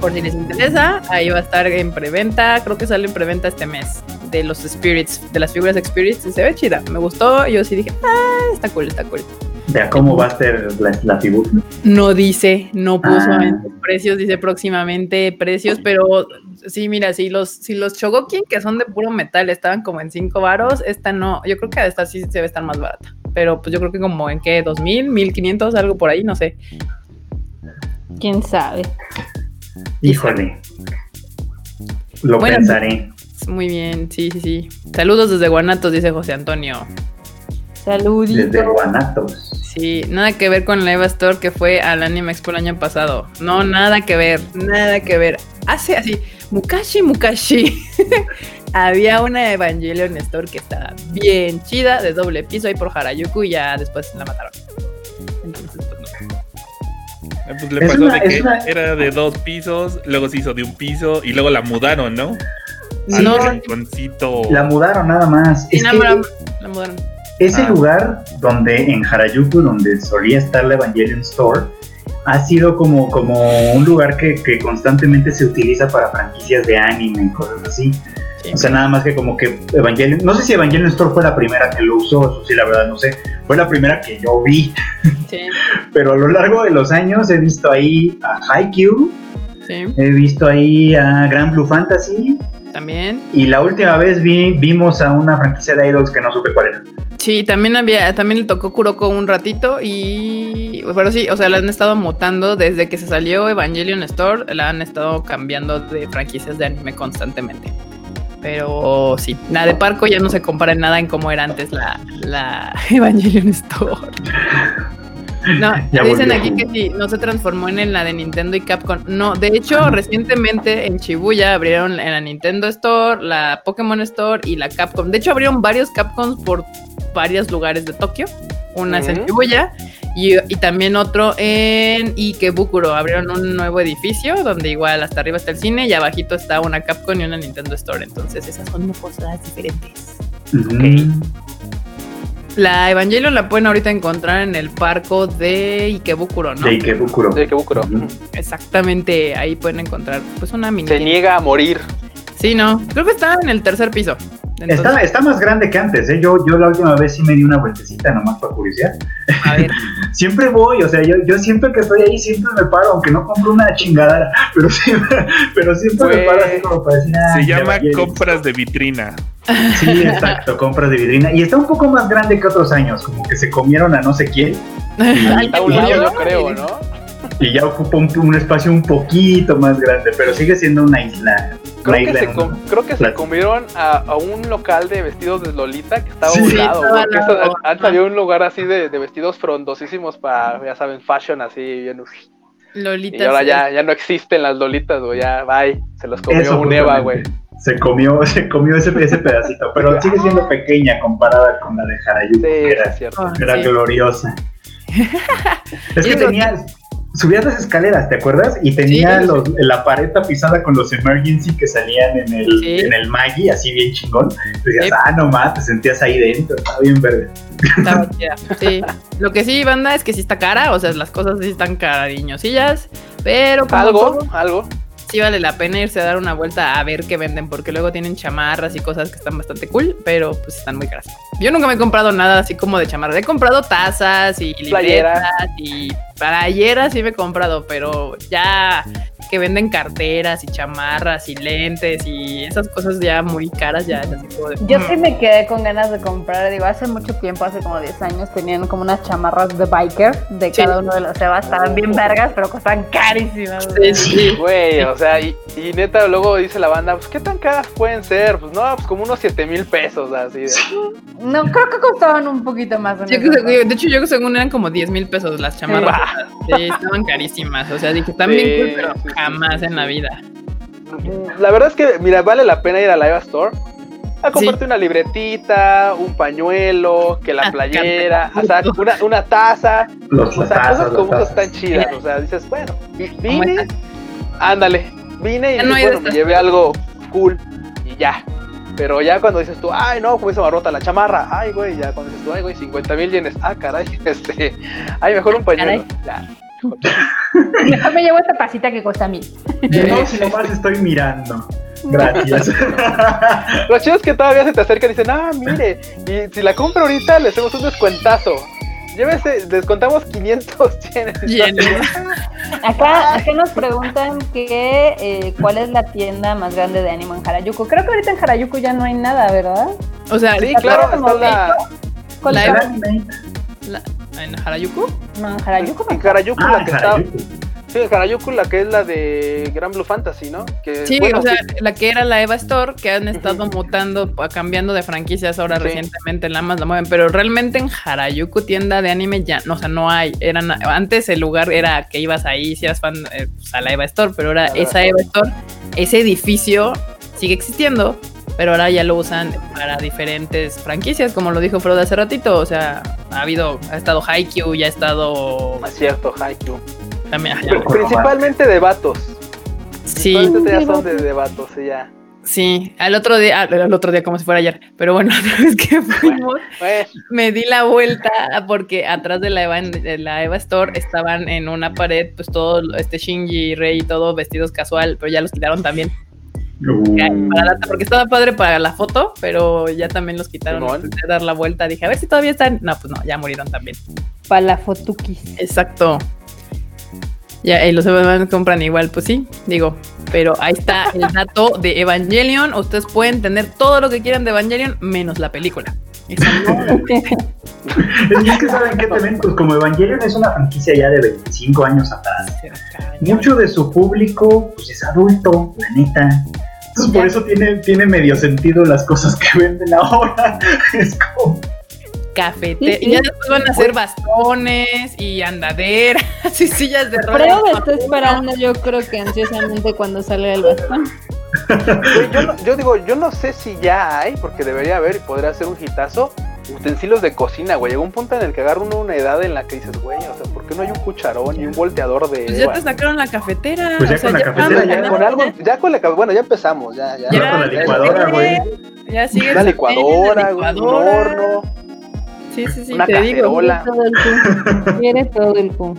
Por si les interesa, ahí va a estar en preventa, creo que sale en preventa este mes, de los Spirits, de las figuras Spirits, y se ve chida, me gustó, yo sí dije, ah, está cool, está cool. Ya cómo va a ser la, la figura. No dice, no puso Ah. precios, dice próximamente precios, pero sí, mira, si los, si los Chogokin, que son de puro metal, estaban como en 5 varos, esta no, yo creo que esta sí se debe estar más barata, pero pues yo creo que como en qué, 2000, 1500, algo por ahí, no sé. Quién sabe. Híjole. Lo Bueno, pensaré. Muy bien, sí, sí, sí. Saludos desde Guanatos, dice José Antonio. Saludito. Desde Guanatos. Sí, nada que ver con la Eva Store que fue al Anime Expo el año pasado. No, nada que ver, nada que ver. Hace así, Mukashi Mukashi. Había una Evangelion Store que estaba bien chida, de doble piso ahí por Harajuku y ya después la mataron. Entonces, pues no. Eh, Pues le Es pasó una- de que una- era de dos pisos, luego se hizo de un piso y luego la mudaron, ¿no? Sí, Al No, rinconcito. La mudaron nada más. sí, Es la, que mudaron- la mudaron. Ese Ah. lugar donde en Harajuku, donde solía estar la Evangelion Store, ha sido como, como un lugar que, que constantemente se utiliza para franquicias de anime y cosas así. Sí. O sea, nada más que como que Evangelion, no sé si Evangelion Store fue la primera que lo usó, eso sí, la verdad no sé, fue la primera que yo vi, Sí, pero a lo largo de los años he visto ahí a Haikyuu, sí, he visto ahí a Grand Blue Fantasy, también. y la última vez vi, vimos a una franquicia de idols que no supe cuál era. Sí, también había, también le tocó Kuroko un ratito y pero sí, o sea, la han estado mutando desde que se salió Evangelion Store, la han estado cambiando de franquicias de anime constantemente. Pero sí, la de Parco ya no se compara en nada en cómo era antes la, la Evangelion Store. No, dicen aquí que sí, no se transformó en la de Nintendo y Capcom. No, de hecho, recientemente en Shibuya abrieron en la Nintendo Store, la Pokémon Store y la Capcom. De hecho, abrieron varios Capcoms por varios lugares de Tokio. Una es en. Shibuya y, y también otro en Ikebukuro. Abrieron un nuevo edificio donde igual hasta arriba está el cine y abajito está una Capcom y una Nintendo Store. Entonces, esas son cosas diferentes. Mm. La Evangelion la pueden ahorita encontrar en el parco de Ikebukuro, ¿no? De Ikebukuro. De Ikebukuro. Exactamente, ahí pueden encontrar pues una mini. Se niega a morir. Sí, no, creo que está en el tercer piso. Entonces, Está, está más grande que antes, ¿eh? Yo, yo la última vez sí me di una vueltecita nomás para curiosidad. a ver, Siempre voy, o sea, yo, yo siempre que estoy ahí siempre me paro, aunque no compro una chingada, pero siempre, pero siempre me paro así como para decir, "Ah, Se llama vaya". compras de vitrina. Sí, exacto, compras de vidrina. Y está un poco más grande que otros años, como que se comieron a no sé quién. Está a un lado, yo creo, ¿no? Y ya ocupa un, un espacio un poquito más grande, pero sigue siendo una isla. Una Creo que, isla se, creo que comieron a, a un local de vestidos de Lolita que estaba Sí, a un lado. porque antes había un lugar así de, de vestidos frondosísimos para, ya saben, fashion así bien. Lolita. Y ahora sí. ya, ya no existen las Lolitas, güey. Ya, bye. Se los comió Eso un Eva, güey. Se comió, se comió ese, ese pedacito, pero sigue siendo pequeña comparada con la de Harajuku, Sí, que era, es cierto. Era sí. gloriosa. es que tenía, subías las escaleras, ¿te acuerdas? Y tenía Sí. los- la pared tapizada con los emergency que salían en el, Sí. en el Maggi, así bien chingón. Decías, Sí. ah, no más, te sentías ahí dentro, estaba bien verde. Estaba. Sí. Lo que sí, banda, es que sí está cara. O sea, las cosas sí están caradiñosillas. Pero Algo, todo, algo. sí vale la pena irse a dar una vuelta a ver qué venden. Porque luego tienen chamarras y cosas que están bastante cool. Pero pues están muy caras. Yo nunca me he comprado nada así como de chamarras. He comprado tazas y Playeras. libretas y playeras sí me he comprado. Pero ya que venden carteras y chamarras y lentes y esas cosas ya muy caras ya es así como de, Yo mm. sí me quedé con ganas de comprar, digo, hace mucho tiempo, hace como 10 años, tenían como unas chamarras de biker de Sí. cada uno de los Evas, estaban bien vergas, pero costaban carísimas. Sí, sí. Güey, o sea, y, y neta, luego dice la banda, pues, ¿qué tan caras pueden ser? Pues, no, pues, como unos 7 mil pesos, así. De, No, creo que costaban un poquito más. entonces. de hecho, yo según eran como 10 mil pesos las chamarras. Sí, estaban carísimas. O sea, dije, están Sí, bien cool, pero sí, jamás sí, en la vida. La verdad es que, mira, vale la pena ir a la Eva Store a comprarte una libretita, un pañuelo, que la Ah, playera, o sea, una, una taza. Los, O sea, tazas, cosas como esas están chidas. O sea, dices, bueno, vine, ándale, vine y no bueno, me llevé algo cool y ya. Pero ya cuando dices tú, ay, no, como se me rota la chamarra, ay, güey, ya cuando dices tú, ay, güey, 50 mil yenes, ah, caray, este, ay, mejor un pañuelo. Ya. Mejor me llevo esta pasita que cuesta mil. No, si nomás estoy mirando. Gracias. Lo chido es que todavía se te acercan y dicen, ah, mire, y si la compro ahorita le hacemos un descuentazo. Llévese, descontamos 500 yenes. Yenes. Acá, acá nos preguntan que eh, cuál es la tienda más grande de anime en Harajuku. Creo que ahorita en Harajuku ya no hay nada, ¿verdad? O sea, Sí, la- claro, está la, ¿Cuál La la- la- ¿En Harajuku? No, en Harajuku en Harajuku, Ah, la que está, Harajuku. Sí, Harajuku la que es la de Gran Blue Fantasy, ¿no? Que, Sí, bueno, o sea, la que era la Eva Store, que han estado mutando, cambiando de franquicias ahora Sí. recientemente, la más la mueven, pero realmente en Harajuku tienda de anime ya, no, o sea, no hay, eran, antes el lugar era que ibas ahí si eras fan eh, pues, a la Eva Store, pero ahora la esa Eva Store, ese edificio sigue existiendo, pero ahora ya lo usan para diferentes franquicias, como lo dijo Frodo hace ratito, o sea, ha habido, ha estado Haikyuu, ya ha estado es cierto, Haikyuu. También, Principalmente de vatos. sí, Principalmente son de, de vatos, sí, ya. Sí, al otro día, al, al otro día como si fuera ayer, pero bueno, otra vez que fuimos, Bueno, me di la vuelta porque atrás de la Eva, de la Eva Store estaban en una pared, pues todo este Shinji y Rey, todo vestidos casual, pero ya los quitaron también. Uh, Ya, para la- porque estaba padre para la foto, pero ya también los quitaron. Intenté dar la vuelta, dije, a ver si todavía están. No, pues no, ya murieron también. Para la fotukis. Exacto. Ya, y los Evangelion compran igual, pues sí, digo. Pero ahí está el dato de Evangelion. Ustedes pueden tener todo lo que quieran de Evangelion, menos la película. Es que saben que también, pues como Evangelion es una franquicia ya de 25 años atrás. Mucho de su público pues es adulto, la neta. Entonces por eso tiene, tiene medio sentido las cosas que venden ahora. Es como... Cafete. Sí, sí. Y ya después van a hacer bastones y andaderas y sillas de ruedas. está esperando, yo creo que ansiosamente cuando salga el bastón. yo, no- yo digo, yo no sé si ya hay, porque debería haber y podría ser un hitazo. Utensilios de cocina, güey. Llegó un punto en el que agarra uno una edad en la que dices, güey, o sea, ¿por qué no hay un cucharón y un volteador de. Pues ya te sacaron la cafetera. Pues ya o sea, con la cafetera ya, con algo, ya con la bueno, ya empezamos, ya, ya. Ya con la licuadora, güey. Ya sigue Una licuadora, güey, un horno, Sí, sí, sí, una te digo. cacerola. Todo el cu. Quiere todo el cu.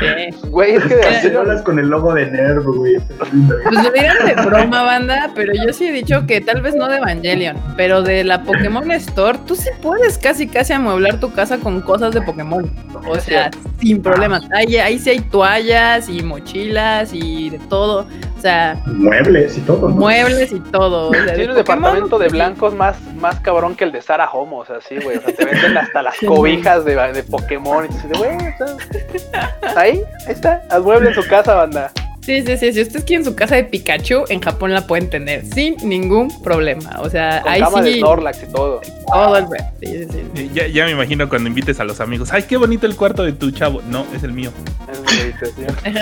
Sí. Güey, es que de Cacerolas con el logo de Nerv, güey. Pues lo dirán de broma, banda, pero yo sí he dicho que tal vez no de Evangelion, pero de la Pokémon Store, tú sí puedes casi casi amueblar tu casa con cosas de Pokémon. O sea, sin problemas. Ahí, ahí sí hay toallas y mochilas y de todo. O sea, Muebles y todo. ¿no? muebles y todo. O sea, Tiene un departamento de blancos más, más cabrón que el de Sara Homo, o sea, sí, güey. O sea, te venden hasta las cobijas de, de Pokémon y tú dices, güey, o sea, ahí, ahí está, al mueble en su casa, banda. Sí, sí, sí. Si ustedes quieren su casa de Pikachu, en Japón la pueden tener sin ningún problema. O sea, Con ahí cama de sí. Snorlax y todo. Todo el. Sí, sí, sí. Ya, ya me imagino cuando invites a los amigos. Ay, qué bonito el cuarto de tu chavo. No, es el mío.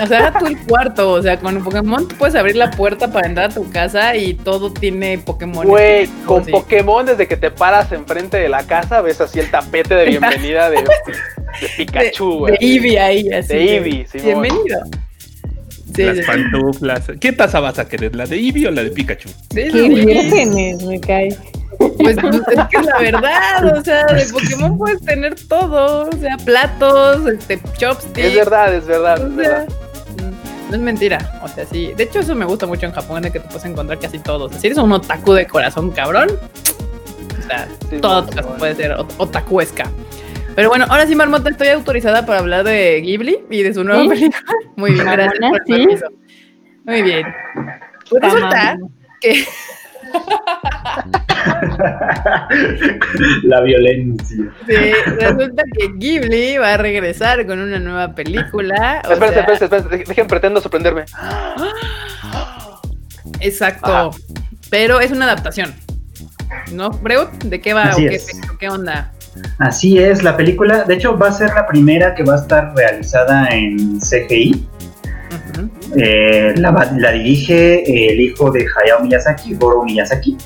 O sea, tú el cuarto, o sea, con Pokémon tú puedes abrir la puerta para entrar a tu casa y todo tiene Pokémon. Güey, con Sí. Pokémon, desde que te paras enfrente de la casa, ves así el tapete de bienvenida de, de Pikachu, de, güey. de Eevee ahí, así. De Eevee, sí, Bienvenido. Sí, Las pantuflas. ¿Qué taza vas a querer? ¿La de Eevee o la de Pikachu? Sí, Qué vírgenes, me cae. Pues es que es la verdad, o sea, de Pokémon puedes tener todo, o sea, platos, este, chopsticks. Es verdad, es verdad, O es sea, verdad. mm, no es mentira, o sea, sí. De hecho, eso me gusta mucho en Japón, de que te puedes encontrar casi todo. O sea, si eres un otaku de corazón cabrón, o sea, Sí, todo puede ser ot- otakuesca. Pero bueno, ahora sí, Marmota, estoy autorizada para hablar de Ghibli y de su nueva ¿Sí? película. Muy bien, gracias por el ¿sí? permiso. Muy bien. Pues resulta que La violencia. Sí, resulta que Ghibli va a regresar con una nueva película. sea, espérense, espérense, dejen, pretendo sorprenderme. Exacto. Ajá. Pero es una adaptación. ¿No, Freud? ¿De qué va Así o qué, es. ¿Qué onda? Así es, la película, de hecho, va a ser la primera que va a estar realizada en CGI. Eh, la, dirige el hijo de Hayao Miyazaki, Goro Miyazaki.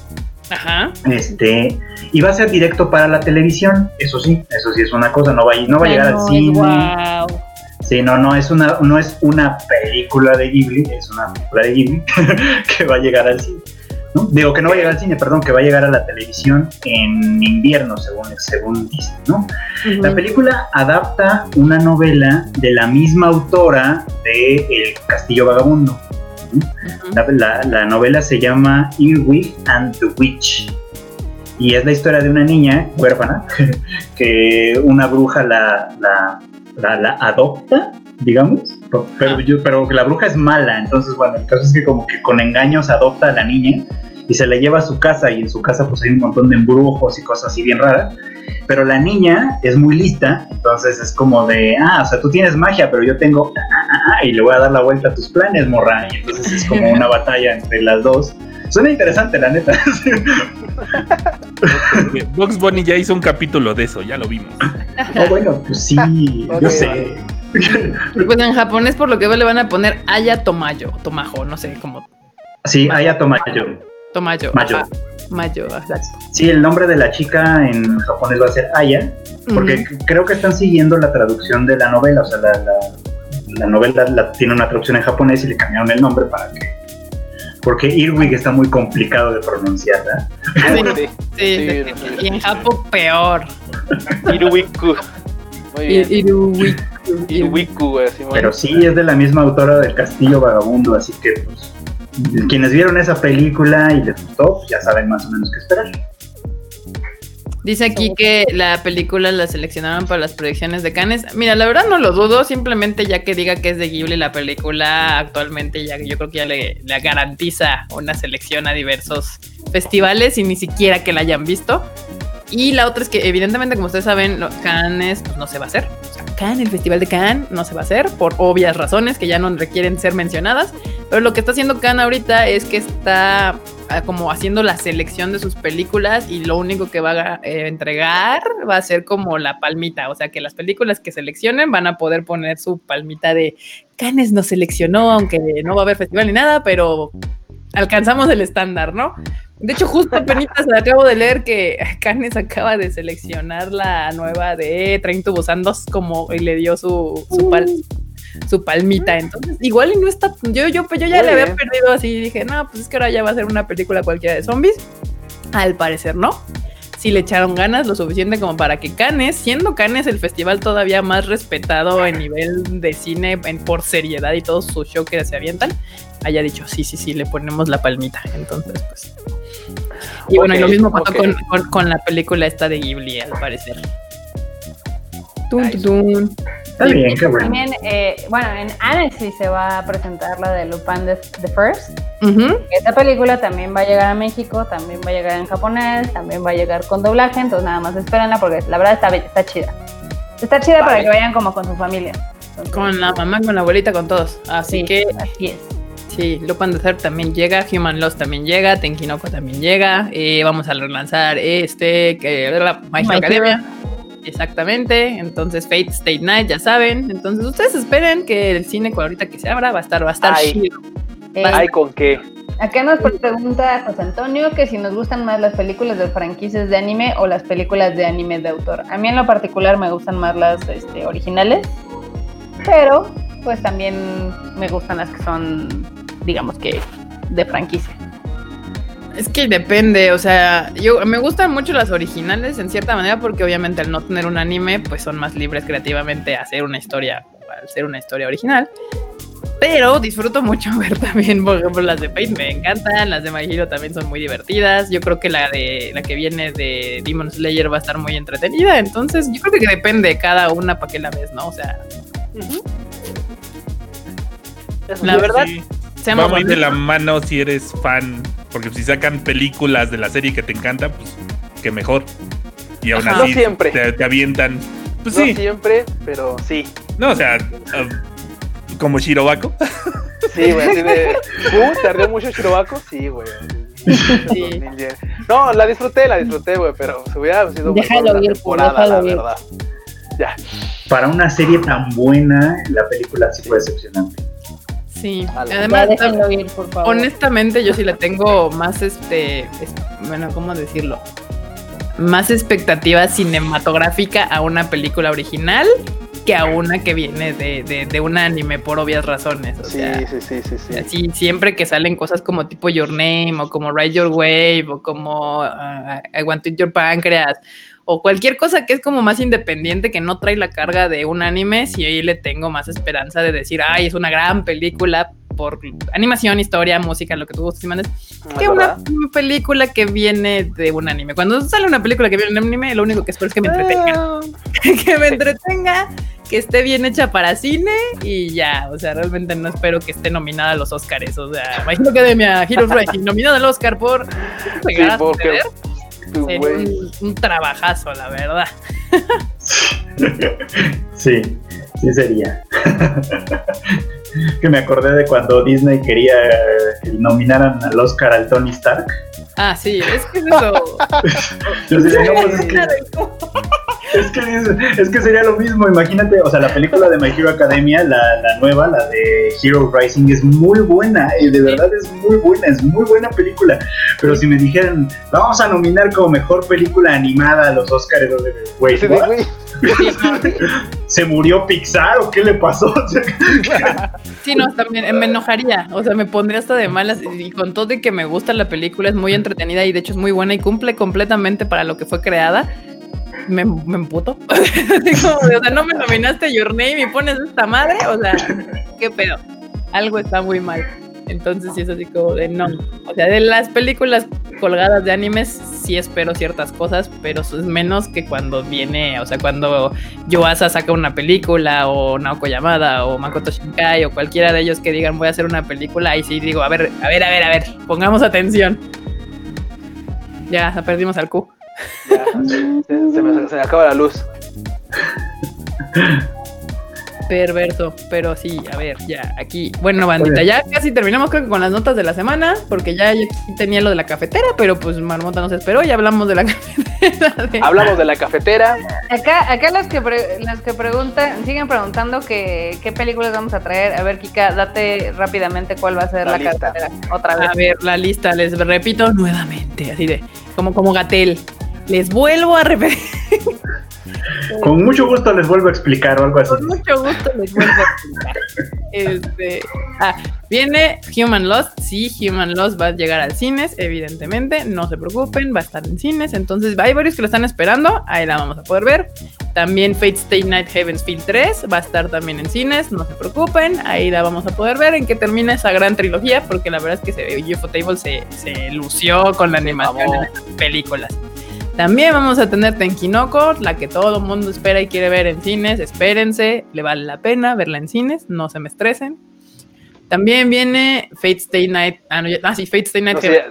Ajá. Este, y va a ser directo para la televisión, eso sí, eso sí es una cosa, no va, a- no va a llegar al cine. Wow. Sí, no, no es una, no es una película de Ghibli, es una película de Ghibli que va a llegar al cine. ¿No? Digo que no va a llegar al cine, perdón, que va a llegar a la televisión en invierno, según, según dicen, ¿no? La película adapta una novela de la misma autora de El Castillo Vagabundo. La, la- la novela se llama Earwig and the Witch. Y es la historia de una niña huérfana que una bruja la, la, la- la adopta, digamos. Pero, yo- pero que la bruja es mala. Entonces, bueno, el caso es que como que con engaños adopta a la niña y se la lleva a su casa. Y en su casa pues hay un montón de embrujos y cosas así bien raras. Pero la niña es muy lista, entonces es como de, ah, o sea, tú tienes magia, pero yo tengo, ah, ah, ah, ah, y le voy a dar la vuelta a tus planes, morra. Y entonces es como una batalla entre las dos. Suena interesante, la neta. Bugs Bunny ya hizo un capítulo de eso, ya lo vimos. oh, bueno, pues sí, yo sé. Pues en japonés, por lo que veo, le van a poner Aya Tomayo. Tomajo, no sé, como Sí, Aya Tomayo. Tomayo. Mayo. ajá. Mayo. Sí, el nombre de la chica en japonés va a ser Aya, porque creo que están siguiendo la traducción de la novela, o sea, la, la- la novela la- tiene una traducción en japonés y le cambiaron el nombre para que... Porque Irwig está muy complicado de pronunciar, ¿verdad? Sí, Sí, sí, sí, sí. y en Japón peor. Iruwiku. Muy bien. Iruwiku. Iruwiku, güey, así, Pero sí es de la misma autora del Castillo Vagabundo, así que pues, quienes vieron esa película y les gustó, pues, ya saben más o menos qué esperar. Dice aquí que la película la seleccionaron para las proyecciones de Cannes. Mira, la verdad no lo dudo, simplemente ya que diga que es de Ghibli la película actualmente ya yo creo que ya le, le garantiza una selección a diversos festivales y ni siquiera que la hayan visto. Y la otra es que evidentemente como ustedes saben, Cannes pues, no se va a hacer. O sea, Cannes, el festival de Cannes no se va a hacer por obvias razones que ya no requieren ser mencionadas. Pero lo que está haciendo Cannes ahorita es que está ah, como haciendo la selección de sus películas y lo único que va a eh, entregar va a ser como la palmita, o sea que las películas que seleccionen van a poder poner su palmita de Cannes nos seleccionó, aunque no va a haber festival ni nada, pero alcanzamos el estándar, ¿no? De hecho, justo apenas acabo de leer que Cannes acaba de seleccionar la nueva de Train to Busan 2 como y le dio su, su, pal- su palmita. Entonces, igual y no está. Yo, yo, yo ya Muy le había bien. perdido así y dije, no, pues es que ahora ya va a ser una película cualquiera de zombies. Al parecer, no. Sí le echaron ganas lo suficiente como para que Cannes, siendo Cannes el festival todavía más respetado en nivel de cine en, por seriedad y todo su show que se avientan, haya dicho, sí, sí, sí, le ponemos la palmita. Entonces, pues. Y bueno, y lo mismo pasó con, con- con la película esta de Ghibli, al parecer. Tun, tun, tun. Está bien, qué bueno. También, eh, bueno, en Annecy se va a presentar la de Lupin the, the First. Ujú. Esta película también va a llegar a México, también va a llegar en japonés, también va a llegar con doblaje, entonces nada más espérenla porque la verdad está, está chida. Está chida para Vale. que vayan como con su familia. Entonces, Con la mamá, con la abuelita, con todos. Así sí, que así es. Sí, Lupin the Third también llega, Human Lost también llega, Tenkinoko también llega. eh, vamos a relanzar este, que la My Academia. Exactamente, entonces Fate State Night, ya saben. Entonces ustedes esperen que el cine ahorita que se abra va a estar, va a estar Ay. chido. Eh, Ay, con qué. Acá nos pregunta José Antonio que si nos gustan más las películas de franquicias de anime o las películas de anime de autor. A mí en lo particular me gustan más las este, originales, pero pues también me gustan las que son, digamos que, de franquicia. Es que depende, o sea, yo me gustan mucho las originales en cierta manera porque obviamente al no tener un anime, pues son más libres creativamente a hacer una historia, al ser una historia original. Pero disfruto mucho ver también, por ejemplo, las de Fate me encantan, las de My Hero también son muy divertidas. Yo creo que la de la que viene de Demon Slayer va a estar muy entretenida, entonces yo creo que depende cada una para que la ves, ¿no? O sea, la verdad, Sí. Seamos Va muy de la mano si eres fan. Porque si sacan películas de la serie que te encanta, pues que mejor. Y aún Ajá. así No siempre. Te, te avientan. Pues no sí. siempre, pero sí. No, o sea, uh, como Shirobako. Sí, güey, así de. Uh, tardó mucho Chirobako, sí, güey. Sí. No, la disfruté, la disfruté, güey, pero se hubiera sido Déjalo mejor la ir, temporada, déjalo la ir. verdad. Ya. Para una serie tan buena, la película sí fue decepcionante. Sí. Vale. Ya Además, déjenlo ir, por favor. Honestamente, yo sí le tengo más, este, es- bueno, ¿cómo decirlo? Más expectativa cinematográfica a una película original que a una que viene de, de, de un anime por obvias razones. O Sí, sea, sí, sí, sí, sí. así siempre que salen cosas como tipo Your Name o como Ride Your Wave o como ah, I Want to Eat Your Pancreas o cualquier cosa que es como más independiente que no trae la carga de un anime, si ahí le tengo más esperanza de decir, ay, es una gran película por animación, historia, música, lo que tú gustes y mandes, Es que una película que viene de un anime. Cuando sale una película que viene de un anime, lo único que espero es que me entretenga. Ah, que me entretenga, que esté bien hecha para cine y ya. O sea, realmente no espero que esté nominada a los Oscars. O sea, imagino que Academia Heroes Rising nominada al Oscar por. Sí, porque. Sería un, un trabajazo, la verdad. Sí, sí sería. que me acordé de cuando Disney quería que nominaran al Oscar al Tony Stark. Ah, sí, es que es eso. Yo decía, no, pues es que, es, que, es- es que sería lo mismo, imagínate, o sea, la película de My Hero Academia, la, la nueva, la de Hero Rising, es muy buena, y de verdad es muy buena, es muy buena película. Pero si me dijeran, vamos a nominar como mejor película animada a los Oscars, güey. ¿se murió Pixar o qué le pasó? Sí, no, también me enojaría. O sea, me pondría hasta de malas. Y con todo de que me gusta la película, es muy entretenida y de hecho es muy buena y cumple completamente para lo que fue creada. Me, me emputo. Como o sea, no me nominaste Your Name y pones esta madre. O sea, qué pedo. Algo está muy mal. Entonces sí es así como de no. O sea, de las películas colgadas de animes sí espero ciertas cosas, pero es menos que cuando viene, o sea, cuando Yoasa saca una película o Naoko Yamada o Makoto Shinkai o cualquiera de ellos que digan voy a hacer una película, ahí sí digo, a ver, a ver, a ver, a ver, pongamos atención. Ya, perdimos al Q. Ya, se, se me, se me acaba la luz. Perverso, pero sí, a ver, ya, aquí. Bueno, bandita, ya casi terminamos creo que con las notas de la semana, porque ya tenía lo de la cafetera, pero pues Marmota nos esperó y hablamos de la cafetera. de- Hablamos de la cafetera. Acá, acá los que pre- los que preguntan, siguen preguntando que, qué películas vamos a traer. A ver, Kika, date rápidamente cuál va a ser La la, cartera. Otra vez. A ver, la lista, les repito nuevamente, así de, como, como Gatel. Les vuelvo a repetir. con mucho gusto les vuelvo a explicar o algo así. Con mucho gusto les vuelvo a explicar. Este, ah, viene Human Lost. Sí, Human Lost va a llegar al cines, evidentemente. No se preocupen, va a estar en cines. Entonces, hay varios que lo están esperando. Ahí la vamos a poder ver. También Fate Stay Night Heaven's Field 3 va a estar también en cines. No se preocupen, ahí la vamos a poder ver. En que termina esa gran trilogía, porque la verdad es que se, UFO Table se, se lució con la animación en las películas. También vamos a tener Tenkinoko, la que todo el mundo espera y quiere ver en cines. Espérense, le vale la pena verla en cines, no se me estresen. También viene Fate Stay Night. Ah, no, ya- ah, sí, Fate Stay Night. No que, sé,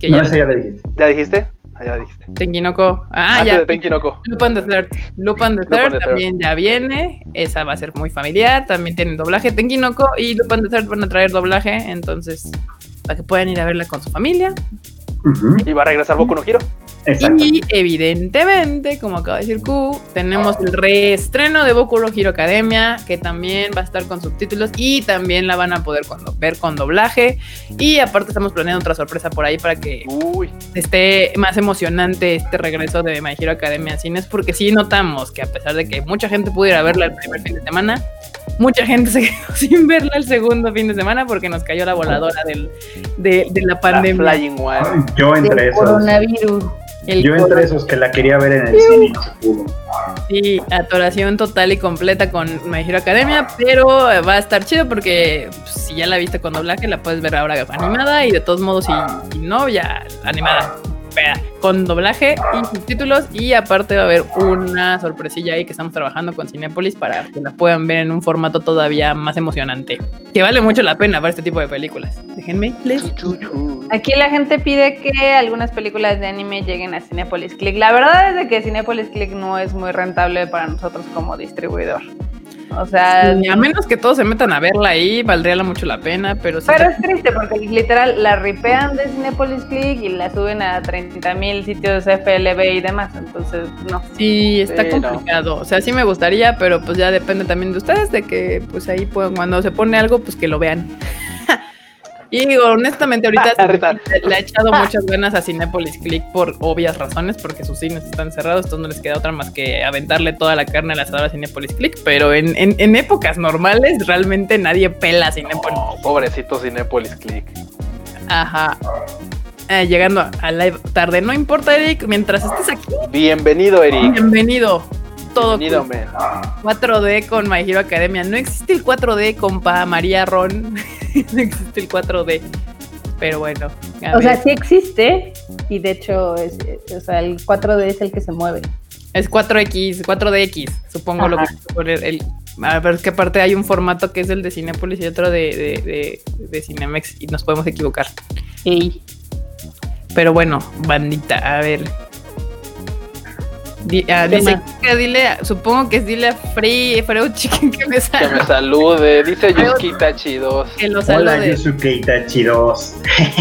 que No, ya. ya dijiste. ¿Ya dijiste? Ah, ya dijiste. Tenkinoko. Ah, Antes ya. de Tenkinoko. Lupin the Third. Lupin the Lupin Third the Third. también ya viene. Esa va a ser muy familiar. También tienen doblaje. Tenkinoko y Lupin the Third van a traer doblaje. Entonces, para que puedan ir a verla con su familia. Y va a regresar Boku no Hiro. Exacto. Y evidentemente, como acaba de decir Q, tenemos el reestreno de Boku no Hero Academia, que también va a estar con subtítulos y también la van a poder con- ver con doblaje. Y aparte estamos planeando otra sorpresa por ahí para que Uy. esté más emocionante este regreso de My Hero Academia a cines, porque sí notamos que a pesar de que mucha gente pudiera verla el primer fin de semana, mucha gente se quedó sin verla el segundo fin de semana porque nos cayó la voladora del, de, de la La pandemia. Flying One. Yo entre esos. coronavirus. El Yo entre esos que la quería ver en el cine y no se pudo. Sí, atoración total y completa con My Hero Academia, pero va a estar chido porque pues, si ya la viste con doblaje, la puedes ver ahora animada y de todos modos, si, si no, ya animada. Vea, con doblaje y subtítulos y aparte va a haber una sorpresilla ahí que estamos trabajando con Cinepolis para que la puedan ver en un formato todavía más emocionante. Que vale mucho la pena ver este tipo de películas. Déjenme, chu. Aquí la gente pide que algunas películas de anime lleguen a Cinepolis Click. La verdad es de que Cinepolis Click no es muy rentable para nosotros como distribuidor. O sea, Y a menos que todos se metan a verla ahí, valdría mucho la pena, pero sí pero está- es triste porque literal la ripean de Cinepolis Click y la suben a 30 mil sitios FLB y demás. Entonces, no. Sí, está Sí, complicado. O sea, sí me gustaría, pero pues ya depende también de ustedes, de que pues ahí pues, cuando se pone algo, pues que lo vean. Y digo, honestamente ahorita Ah, Rita. le, he echado muchas ganas a Cinepolis Click por obvias razones, porque sus cines están cerrados, entonces no les queda otra más que aventarle toda la carne al asador a Cinepolis Click, pero en, en- en épocas normales realmente nadie pela a Cinepolis. Oh, pobrecito Cinepolis Click. Ajá. Eh, llegando a live tarde, no importa Eric, mientras estés aquí, Bienvenido, Eric. bienvenido. Todo Bienvenido, cool. man. 4D con My Hero Academia. No existe el 4D, compa María Ron. no existe el 4D. Pero bueno. O sea, sí existe y de hecho, es, es- o sea, el 4D es el que se mueve. es 4X, 4DX, supongo lo que Ajá. se pone el. A ver, que aparte hay un formato que es el de Cinepolis y otro de, de, de- de Cinemex y nos podemos equivocar. Ey. Pero bueno, bandita, a ver. Ah, ¿Qué dice que dile, a- supongo que es dile a Free, Freud Chicken que me Que salga, me salude. Dice Chidos. que lo Hola, salude. Yusuke Itachi 2.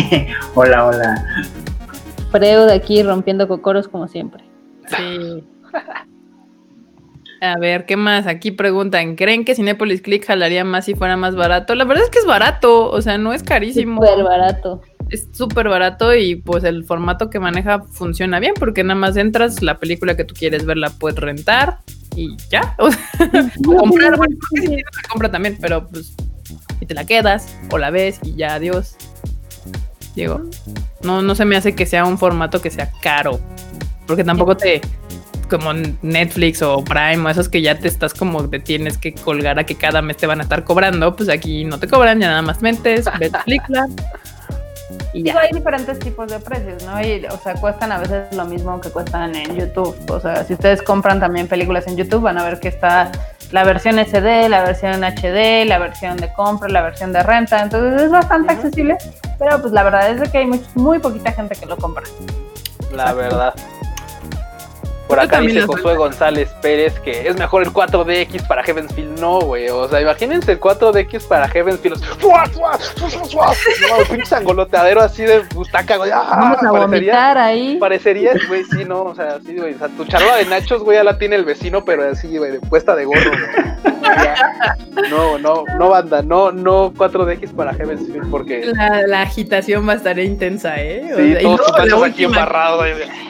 hola, hola. Freud aquí rompiendo cocoros como siempre. Sí. A ver, ¿qué más? Aquí preguntan, ¿creen que Cinepolis Click jalaría más si fuera más barato? La verdad es que es barato, o sea, no es carísimo. Súper barato. Es súper barato y pues el formato que maneja funciona bien porque nada más entras, la película que tú quieres ver la puedes rentar y ya. O sea, o comprar, bueno, creo que sí, se compra también, pero pues y te la quedas o la ves y ya, adiós. Digo, no, no se me hace que sea un formato que sea caro, porque tampoco te como Netflix o Prime o esos que ya te estás como te tienes que colgar a que cada mes te van a estar cobrando, pues aquí no te cobran, ya nada más mentes, ves la película y ya. hay diferentes tipos de precios, ¿no? Y, o sea, cuestan a veces lo mismo que cuestan en YouTube. O sea, si ustedes compran también películas en YouTube, van a ver que está la versión SD, la versión HD, la versión de compra, la versión de renta. Entonces es bastante accesible, pero pues la verdad es de que hay muy, muy poquita gente que lo compra. La verdad. Por acá dice Josué González Pérez que es mejor el 4DX para Heavensfield. No, güey. O sea, imagínense el 4DX para Heavensfield. ¡Fua, fua, fua! No, pinche angoloteadero así de butaca, güey. ¡Ah! Vamos a Parecería- vomitar ahí. Parecería, güey, sí, no, o sea, sí, güey. O sea, tu charola de nachos, güey, ya la tiene el vecino, pero así, güey, de puesta de gorro, güey. No, no, no, banda, no, no 4DX para Heavensfield, porque La, la agitación va a estar intensa, ¿eh? O sí, sea, todos no, aquí última, embarrados, güey.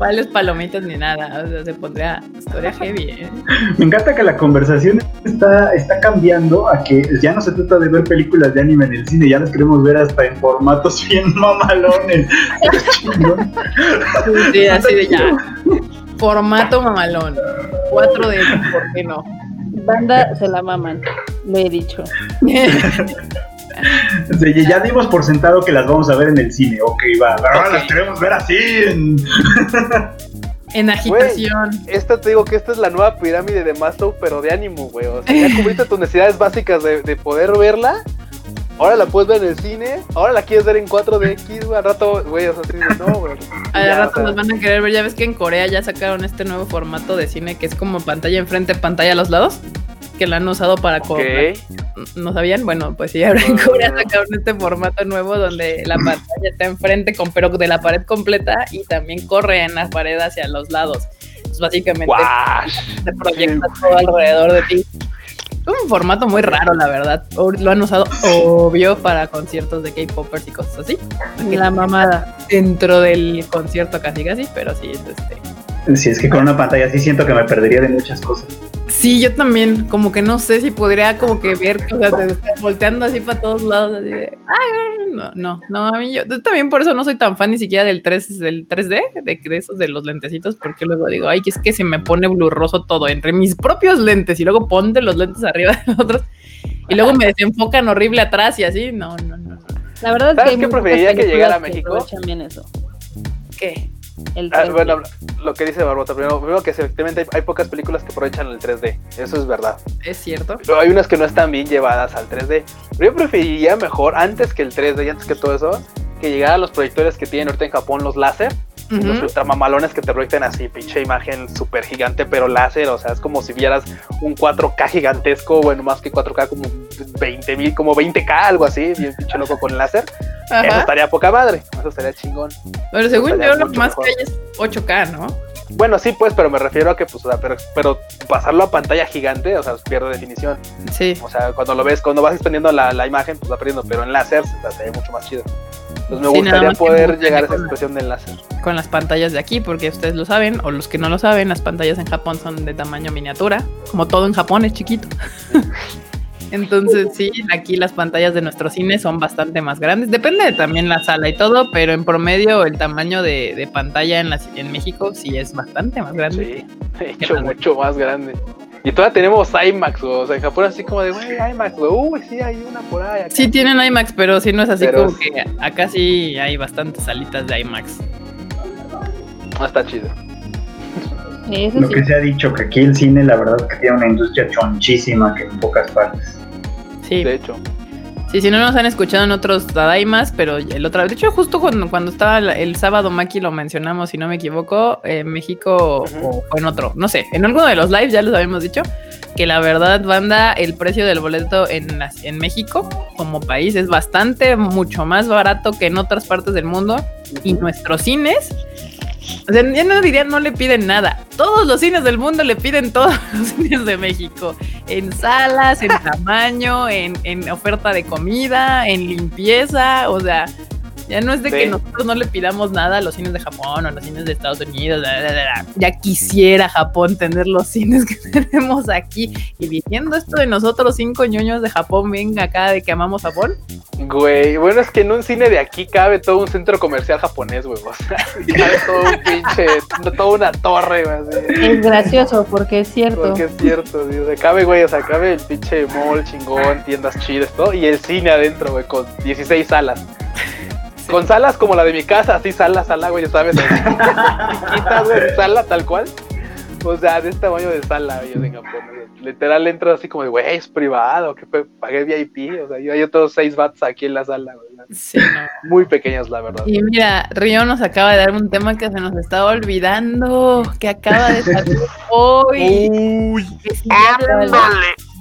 ¿Cuáles palomitas ni nada? O sea, se pondría historia heavy, ¿eh? Me encanta que la conversación está, está cambiando a que ya no se trata de ver películas de anime en el cine, ya las queremos ver hasta en formatos bien mamalones. Sí, así de ya. Formato mamalón. 4D, ¿por qué no? Banda se la maman, lo he dicho. O sea, ya- dimos por sentado que las vamos a ver en el cine. Ok, va. Ahora las queremos ver así. en- En agitación. Esta te digo que esta es la nueva pirámide de Maslow, pero de ánimo, güey. O sea, ya cubriste tus necesidades básicas de, de poder verla. Ahora la puedes ver en el cine. Ahora la quieres ver en 4DX, güey. Al rato, güey, o sea, no, güey. Al rato o sea, nos van a querer ver. Ya ves que en Corea ya sacaron este nuevo formato de cine que es como pantalla enfrente, pantalla a los lados. Que la han usado para Ok. correr. ¿No sabían? Bueno, pues sí, ahora en. Corea sacaron este formato nuevo donde la pantalla está enfrente, con, pero de la pared completa y también corre en la pared hacia los lados. Entonces, básicamente Guash. se proyecta todo alrededor de ti. Es un formato muy raro, la verdad. Lo han usado, obvio, para conciertos de K-popers y cosas así. La mamada dentro del concierto casi casi, pero sí, es este. Si es que con una pantalla así siento que me perdería de muchas cosas. Sí, yo también, como que no sé si podría como que ver, o sea, te estás volteando así para todos lados, así de, ay, no, no, no, a mí yo, yo también por eso no soy tan fan ni siquiera del 3, del 3D, de, de esos de los lentecitos, porque luego digo, ay, que es que se me pone blurroso todo entre mis propios lentes y luego ponte los lentes arriba de los otros y luego me desenfocan horrible atrás y así, no, no, no, no. La verdad es ¿Sabes que hay qué preferiría que llegara a México? bien eso. ¿Qué? El Ah, 3D. bueno, lo que dice Barbota, primero, primero que efectivamente hay, hay pocas películas que aprovechan el 3D, eso es verdad. Es cierto. Pero hay unas que no están bien llevadas al 3D. Pero yo preferiría mejor, antes que el 3D y antes que todo eso, que llegaran los proyectores que tienen ahorita en Japón, los láser, los ultramamalones que te proyectan así, pinche imagen súper gigante, pero láser, o sea, es como si vieras un 4K gigantesco, bueno, más que 4K, como 20 mil, como 20K, algo así, bien pinche loco con láser. Eso estaría poca madre, eso estaría chingón. Pero según yo, lo más mejor. que hay es 8K, ¿no? Bueno, sí, pues, pero me refiero a que, pues, o sea, pero, pero pasarlo a pantalla gigante, o sea, pierde definición. Sí. O sea, cuando lo ves, cuando vas extendiendo la, la imagen, pues va perdiendo, pero en láser o sea, se ve mucho más chido. Entonces me Sí, gustaría poder llegar a esa expresión del láser. con las pantallas de aquí, porque ustedes lo saben, o los que no lo saben, las pantallas en Japón son de tamaño miniatura, como todo en Japón es chiquito. Entonces, sí, aquí las pantallas de nuestro cine son bastante más grandes. Depende de también la sala y todo, pero en promedio el tamaño de, de pantalla en, la- en México sí es bastante más grande. Sí, hecho mucho más grande. Y todavía tenemos IMAX. O sea, en Japón así como de, güey, IMAX. Uy, sí, hay una por ahí. acá". Sí tienen IMAX, pero sí no es así Pero como sí. que acá sí hay bastantes salitas de IMAX. No está chido. Eso Lo sí. que se ha dicho, que aquí el cine, la verdad, que tiene una industria chonchísima que en pocas partes. Sí. De hecho. Sí, si no nos han escuchado en otros Tadaimas, pero el otra de hecho justo cuando, cuando estaba el, el sábado Maki lo mencionamos, si no me equivoco, en México o en otro, no sé, en alguno de los lives ya los habíamos dicho, que la verdad, banda, el precio del boleto en, las- en México como país es bastante, mucho más barato que en otras partes del mundo y nuestros cines, o sea, ya no diría no le piden nada. Todos los cines del mundo le piden todos los cines de México. En salas, en tamaño, en, en oferta de comida, en limpieza. O sea, ya no es de que nosotros no le pidamos nada a los cines de Japón o a los cines de Estados Unidos. bla, bla, bla, bla. Ya quisiera Japón tener los cines que tenemos aquí. Y viniendo esto de nosotros, cinco ñoños de Japón, venga acá de que amamos Japón. Güey, bueno, es que en un cine de aquí cabe todo un centro comercial japonés, güey. O sea, cabe todo un pinche, toda una torre, güey. así. Es gracioso porque es cierto. Porque es cierto, tío. O sea, cabe, güey, o sea, cabe el pinche mall chingón, tiendas chidas, todo. Y el cine adentro, güey, con 16 salas. Con salas como la de mi casa, así sala, sala, güey, ya sabes. Chiquitas, güey, sala tal cual. O sea, de este tamaño de sala, güey, en Japón. o sea, Literal entro así como de, güey, es privado, que pagué VIP. O sea, yo hay otros 6 bats aquí en la sala, güey. Sí, no. Muy pequeñas, la verdad. Y mira, Río nos acaba de dar un tema que se nos estaba olvidando, que acaba de salir hoy. Uy,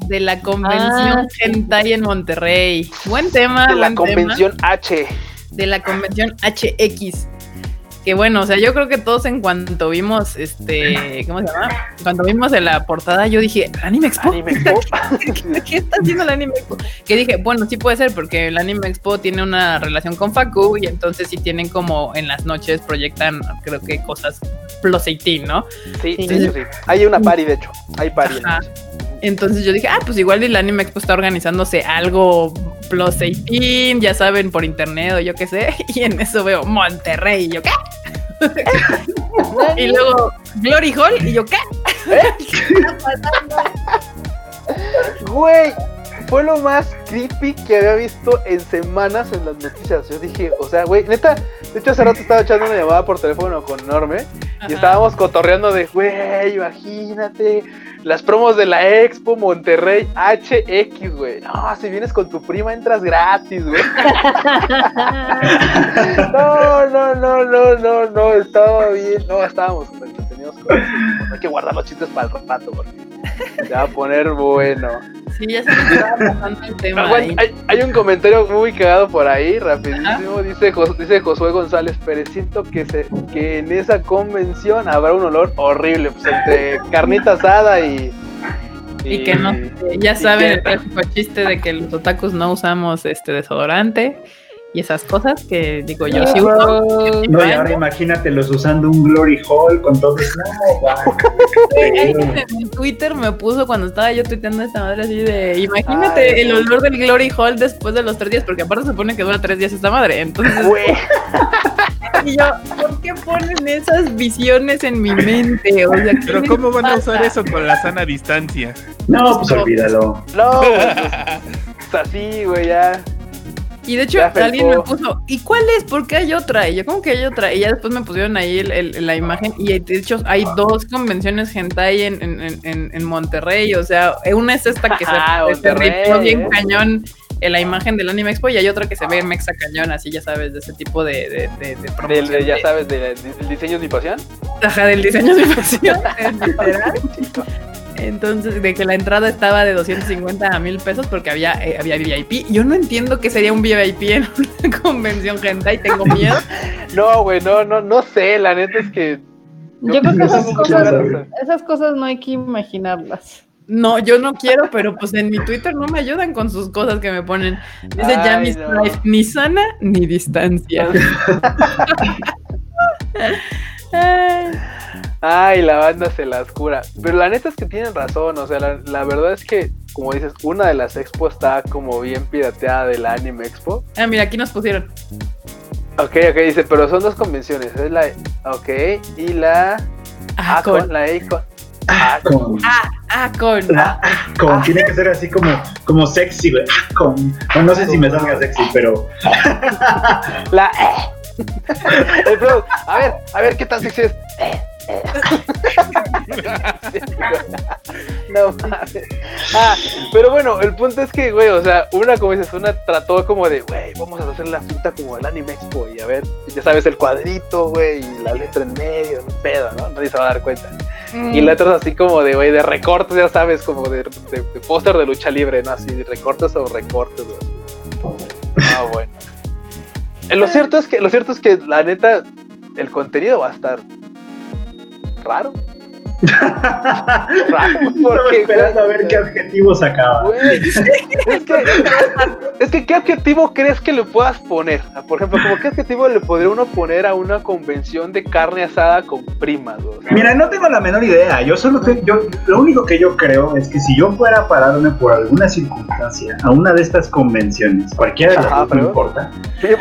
de la convención Ah, sí. Hentai en Monterrey. Buen tema, De la buen tema. convención H. de la convención HX. Que bueno, o sea, yo creo que todos en cuanto vimos este, ¿cómo se llama? Cuando vimos en la portada, yo dije, ¿Anime Expo? Anime Expo. ¿Qué está haciendo el Anime Expo? Que dije, bueno, sí puede ser, porque el Anime Expo tiene una relación con Facu y entonces sí tienen como en las noches proyectan, creo que cosas plus 18, ¿no? Sí, Sí. sí, sí. Hay una party, de hecho. Hay party. Entonces yo dije, ah, pues igual el Anime Expo está organizándose algo plus 18, ya saben, por internet o yo qué sé, y en eso veo Monterrey, y yo, ¿qué? y luego Glory Hall, y yo, ¿qué? Güey, fue lo más creepy que había visto en semanas en las noticias. Yo dije, o sea, güey, neta, de hecho hace rato estaba echando una llamada por teléfono con Norme Y estábamos cotorreando de, güey, imagínate, las promos de la Expo Monterrey HX, güey. No, si vienes con tu prima entras gratis, güey. no, no, no, no, no, no, estaba bien. No, estábamos entretenidos con eso. Hay que guardar los chistes para el rato porque se va a poner bueno. Sí, ya se me el tema. Hay, hay un comentario muy cagado por ahí, rapidísimo. Dice, dice Josué González Pérez, siento que, se, que en esa convención habrá un olor horrible, pues entre carnita asada y... Y que no, ya saben el clásico chiste de que los otakus no usamos este desodorante y esas cosas que digo yo sí uso. No, y ahora imagínatelos usando un Glory Hall con todo eso. En Twitter me puso cuando estaba yo tuiteando esta madre así de imagínate Ay, el olor del Glory Hall después de los tres días, porque aparte se supone que dura tres días esta madre. Entonces, Güey, y yo, ¿por qué ponen esas visiones en mi mente? O sea, ¿qué Pero ¿cómo van a usar eso con la sana distancia? No, pues olvídalo. no, pues, así, güey, ya. Y de hecho, alguien me puso, ¿y cuál es? ¿Por qué hay otra? Y yo, ¿cómo que hay otra? Y ya después me pusieron ahí el- el- la imagen. Y de hecho, hay dos convenciones hentai en, en, en- en, en Monterrey. O sea, una es esta que se, Ah, rifó bien cañón en la imagen del Anime Expo. Y hay otra que se ve mexa cañón, así ya sabes, de ese tipo de, de, de, de promoción de- ya de- sabes, de- del diseño es mi pasión. Ajá, del diseño de pasión, literal. Entonces, de que la entrada estaba de 250 a 1000 pesos porque había, eh, había VIP. Yo no entiendo qué sería un VIP en una convención hentai, tengo miedo. No, güey, no, no, no sé, la neta es que... Yo creo que esas cosas, esas cosas no hay que imaginarlas. No, yo no quiero, pero pues en mi Twitter no me ayudan con sus cosas que me ponen. Dice Ay, Jamis no. Life, ni sana ni distancia. Ay, la banda se las cura. Pero la neta es que tienen razón, o sea, la, la verdad es que, como dices, una de las expo está como bien pirateada de la Anime Expo. Ah, mira, aquí nos pusieron. Ok, ok, dice, pero son dos convenciones. Es la, ok, y la Ah, con. la Acon. Ah, Con, Ah, con. la- con- tiene que ser así como, como sexy, güey. Ah, Con, no, no sé si me salga sexy, pero la El a ver, a ver qué tan sexy es. no mames. Ah, pero bueno, el punto es que, güey, o sea, una, como dices, una trató como de, güey, vamos a hacer la cinta como el Anime Expo y a ver, ya sabes, el cuadrito, güey, y la letra en medio, un pedo, ¿no? Nadie se va a dar cuenta. Y letras así como de, güey, de recortes, ya sabes, como de, de, de póster de lucha libre, ¿no? Así, de recortes o recortes, güey. Ah, bueno. Eh, Lo cierto es que, lo cierto es que la neta, el contenido va a estar raro. Raro, estaba porque, esperando a ver qué adjetivo sacaba. Güey, es que, es que, ¿qué adjetivo crees que le puedas poner? Por ejemplo, ¿como qué adjetivo le podría uno poner a una convención de carne asada con primas? güey? O sea, Mira, no tengo la menor idea. Yo solo te- yo, lo único que yo creo es que si yo fuera a pararme por alguna circunstancia a una de estas convenciones, cualquiera de las Ajá, dos, no importa,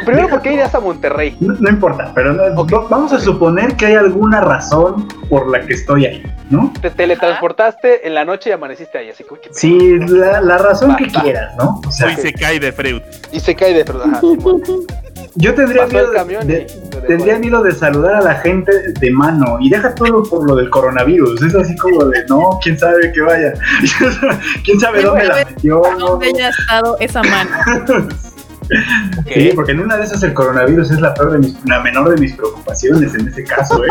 Primero, ¿por qué irías a Monterrey? no, no importa, pero no- vamos a suponer que hay alguna razón por la que estoy ahí, ¿no? Te teletransportaste en la noche y amaneciste ahí, así que... Sí, la, la razón que Va, quieras, ¿no? O sea, Soy se cae de Freud. Y se cae de... Ajá, Simón. yo tendría miedo de- y... Tendría miedo de saludar a la gente de mano y deja todo por lo del coronavirus. Es así como de, no, quién sabe que vaya. quién sabe Sí, dónde la metió. ¿Dónde haya estado esa mano? Sí, porque en una de esas el coronavirus es la, peor de mis, la menor de mis preocupaciones en ese caso. ¿eh?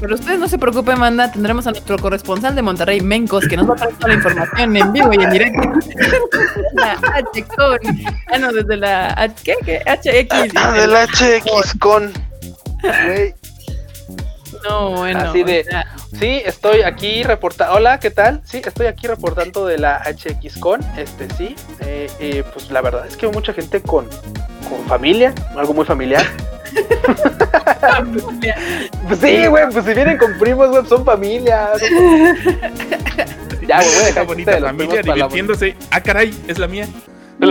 Pero ustedes no se preocupen, manda. Tendremos a nuestro corresponsal de Monterrey, Mencos, que nos va a traer toda la información en vivo y en directo. La H con. Ah, no, desde la. H- ¿Qué? ¿Qué? HX. Ah, del HX con... Güey, No, bueno. Así de- o sea, Sí, estoy aquí reportando. Hola, ¿qué tal? Sí, estoy aquí reportando de la HXCon. Este sí, eh, eh, pues la verdad es que hay mucha gente con, con familia, algo muy familiar. Pues sí, güey, pues si vienen con primos, güey, son familia. Ya, güey, voy a dejar bonita de familia divirtiéndose. Ah, caray, es la mía.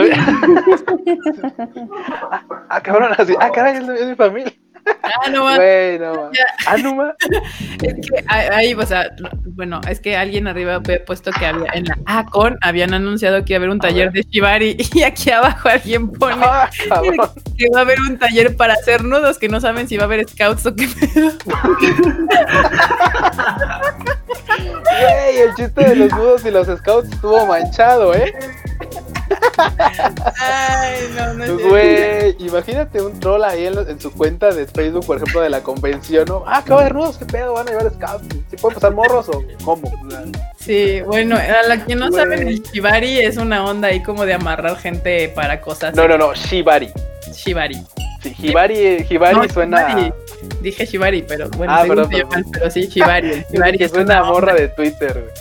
ah, cabrón, así. Ah, caray, es, es mi familia. Ah, no, ma. Güey, no. Es que ahí, o sea, no, bueno, es que alguien arriba había puesto que había en la ACON habían anunciado que iba a haber un A taller de Shibari y aquí abajo alguien pone Ah, que va a haber un taller para hacer nudos que no saben si va a haber scouts o qué pedo. Güey, el chiste de los nudos y los scouts estuvo manchado, ¿eh? Ay, no, no. Güey, imagínate un troll ahí en, en su cuenta de Facebook, por ejemplo, de la convención, ¿no? Ah, acaba de nudos, ¿qué pedo? ¿Van a llevar scouts? ¿Sí pueden pasar morros o cómo? Sí, bueno, a la que no Güey. saben, el Shibari es una onda ahí como de amarrar gente para cosas. No, no, no, Shibari. Shibari. Sí, Hibari, Hibari No, suena. Shibari. Dije Shibari, pero bueno, Ah, perdón, perdón. mal, pero sí, Shibari. Shibari que es suena una morra de Twitter,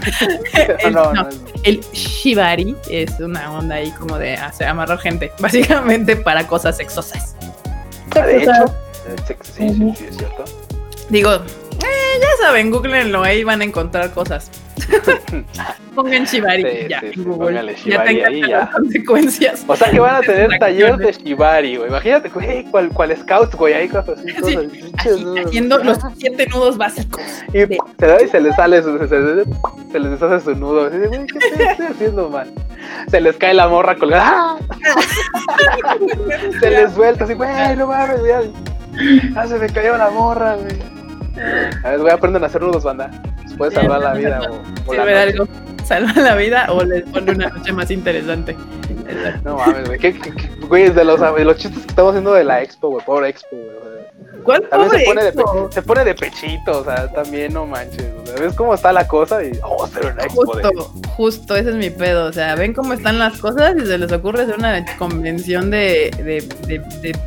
El- güey. no, no, no, El Shibari es una onda ahí como de hacer, amarrar gente, básicamente para cosas sexosas. Ah, de hecho, eh, sí, sí, sí, sí, es cierto. Digo, eh, ya saben, googleenlo, ahí van a encontrar cosas. Pongan Shibari Sí, ya sí, sí, Google. ya tengan ahí, las ya. consecuencias. O sea que van a tener taller de. Shibari, güey. Imagínate, güey, cual, cual scouts, güey, ahí cosas así, Sí, cosas Así, haciendo los siete nudos básicos. Y se da y se les sale, su- se, se- se les deshace su nudo. Así de, güey, ¿qué estoy haciendo, man? Se les cae la morra colgada. ¡Ah! Se les suelta así, güey, no mames, güey. Ah, se me cayó la morra, güey. A ver, güey, aprenden a hacer nudos, banda. Puede salvar la vida o, o la noche. algo, salva la vida o les pone una noche más interesante. No mames, güey. ¿Qué, qué- qué- güey, de los, de los chistes que estamos haciendo de la expo, güey. Pobre expo, güey. ¿Cuál También se pone, de expo? se pone de pechito, o sea, también no manches. O sea, ¿Ves cómo está la cosa? Y, oh, hacer una expo de... Justo, justo, ese es mi pedo. O sea, ven cómo están las cosas y se les ocurre hacer una convención de. de, de, de-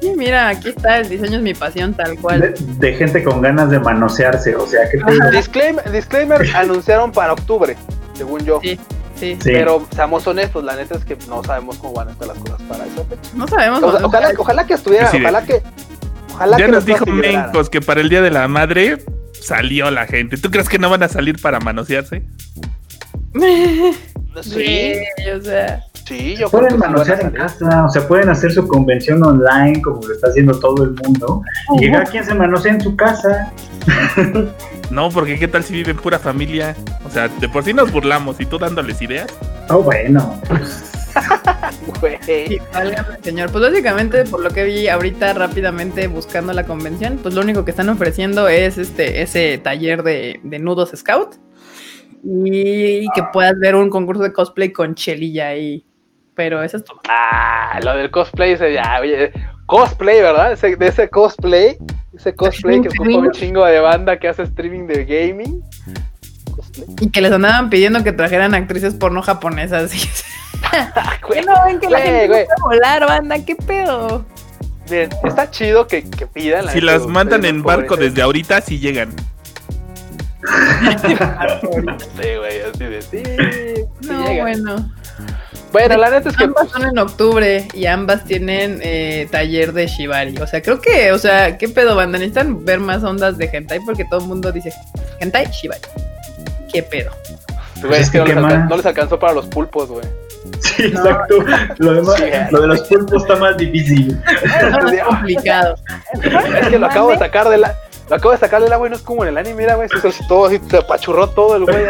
Sí, mira, aquí está, el diseño es mi pasión, tal cual. De, de gente con ganas de manosearse, o sea, que Disclaimer, disclaimer anunciaron para octubre, según yo. Sí, sí. Sí. Pero seamos honestos, la neta es que no sabemos cómo van a estar las cosas para esa fecha. No sabemos. O sea, ojalá, ojalá que estuviera, ojalá que. Ojalá Ya que nos dijo. Mencos que para el Día de la Madre salió la gente. ¿Tú crees que no van a salir para manosearse? Sí, o sea, sí, yo pueden manosear en casa, o sea, pueden hacer su convención online como lo está haciendo todo el mundo. Y llegar quien se manosea en su casa. No, porque qué tal si viven pura familia. O sea, de por sí nos burlamos y tú dándoles ideas. Oh, bueno. Sí, señor. Pues básicamente, por lo que vi ahorita rápidamente buscando la convención, pues lo único que están ofreciendo es este ese taller de, de nudos scout. Y que puedas ver un concurso de cosplay con Chelilla ahí. Pero eso es todo. Ah, lo del cosplay, ese ya, oye, cosplay, ¿verdad? Ese, de ese cosplay, ese cosplay que ocupa un chingo de banda que hace streaming de gaming. Cosplay. Y que les andaban pidiendo que trajeran actrices porno japonesas. Ah, güey. ¿Qué no ven que la gente güey. no puede volar, banda? ¿Qué pedo? Bien, está chido que, que pidan. la Si las mandan en barco pobres, desde ahorita, sí llegan. Sí, güey, así de sí. sí No, bueno. Bueno, la neta es que. Ambas son en octubre y ambas tienen eh, taller de Shibari. O sea, creo que, o sea, ¿qué pedo, banda? Necesitan ver más ondas de hentai porque todo el mundo dice hentai, Shibari. ¿Qué pedo? güey, es que no ¿Qué les, no alcanzó para los pulpos, güey. Sí, No. exacto. Lo, demás- Sí. lo de los pulpos está más difícil. Es complicado. Es que lo acabo de sacar de la. Lo acabo de sacar del agua y no es como en el anime, mira, güey. Se hizo todo así, se apachurró todo el güey.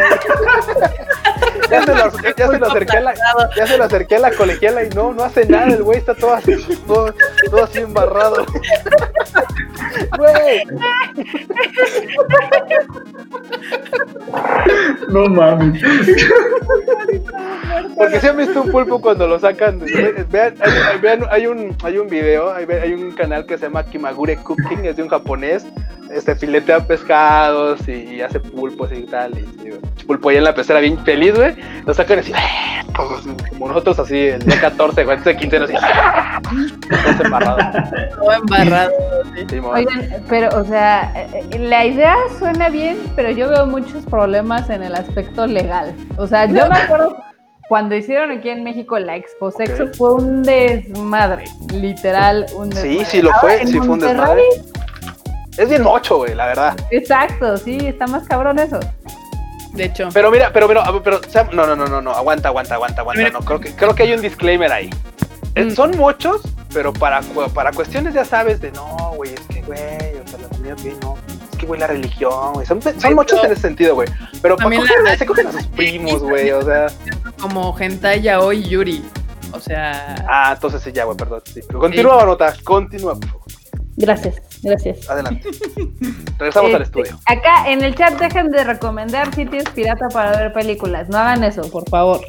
ya, se lo, ya se lo acerqué a la, ya se lo acerqué a la colegiala y no, no hace nada, el güey está todo así, todo, todo así embarrado. Güey, No mames. porque si han visto un pulpo cuando lo sacan, güey, vean, hay, hay- vean, hay un, hay un video, hay, hay un canal que se llama Kimagure Cooking, es de un japonés, este filetea pescados y, y hace pulpos y tal, y, y, pulpo ahí en la pecera bien feliz, güey, lo sacan así, todos, como nosotros así, el día 14, güey, antes de 15 así, todos embarrados. Todo embarrado. sí. Sí. Oigan, pero, o sea, eh, eh, la idea suena bien, pero yo veo muchos problemas en el aspecto legal. O sea, yo me acuerdo cuando hicieron aquí en México la Expo Sexo fue un desmadre, literal, un Sí, desmadre. sí lo Ahora, fue, sí fue un desmadre. Es bien mocho, güey, la verdad. Exacto, sí, está más cabrón eso. De hecho, Pero mira, pero, pero, pero, Sam, no, no, no, no, no, aguanta, aguanta, aguanta, aguanta, Mira. no, creo que, creo que hay un disclaimer ahí. eh, Mm. son muchos, pero para, para cuestiones ya sabes de no, güey, es que, güey, o sea, la comunidad gay no. Es que, güey, la religión, güey. Son, son muchos pero- en ese sentido, güey. Pero para También coger, la- se cogen a sus primos, güey, o sea. Como hentai yaoi yuri. O sea, Ah, entonces sí, ya, güey, perdón. Sí. Continúa, nota, continúa, por favor. Gracias, gracias. Adelante. Regresamos al Este, estudio. Acá en el chat dejen de recomendar sitios pirata para ver películas. No hagan eso, por favor.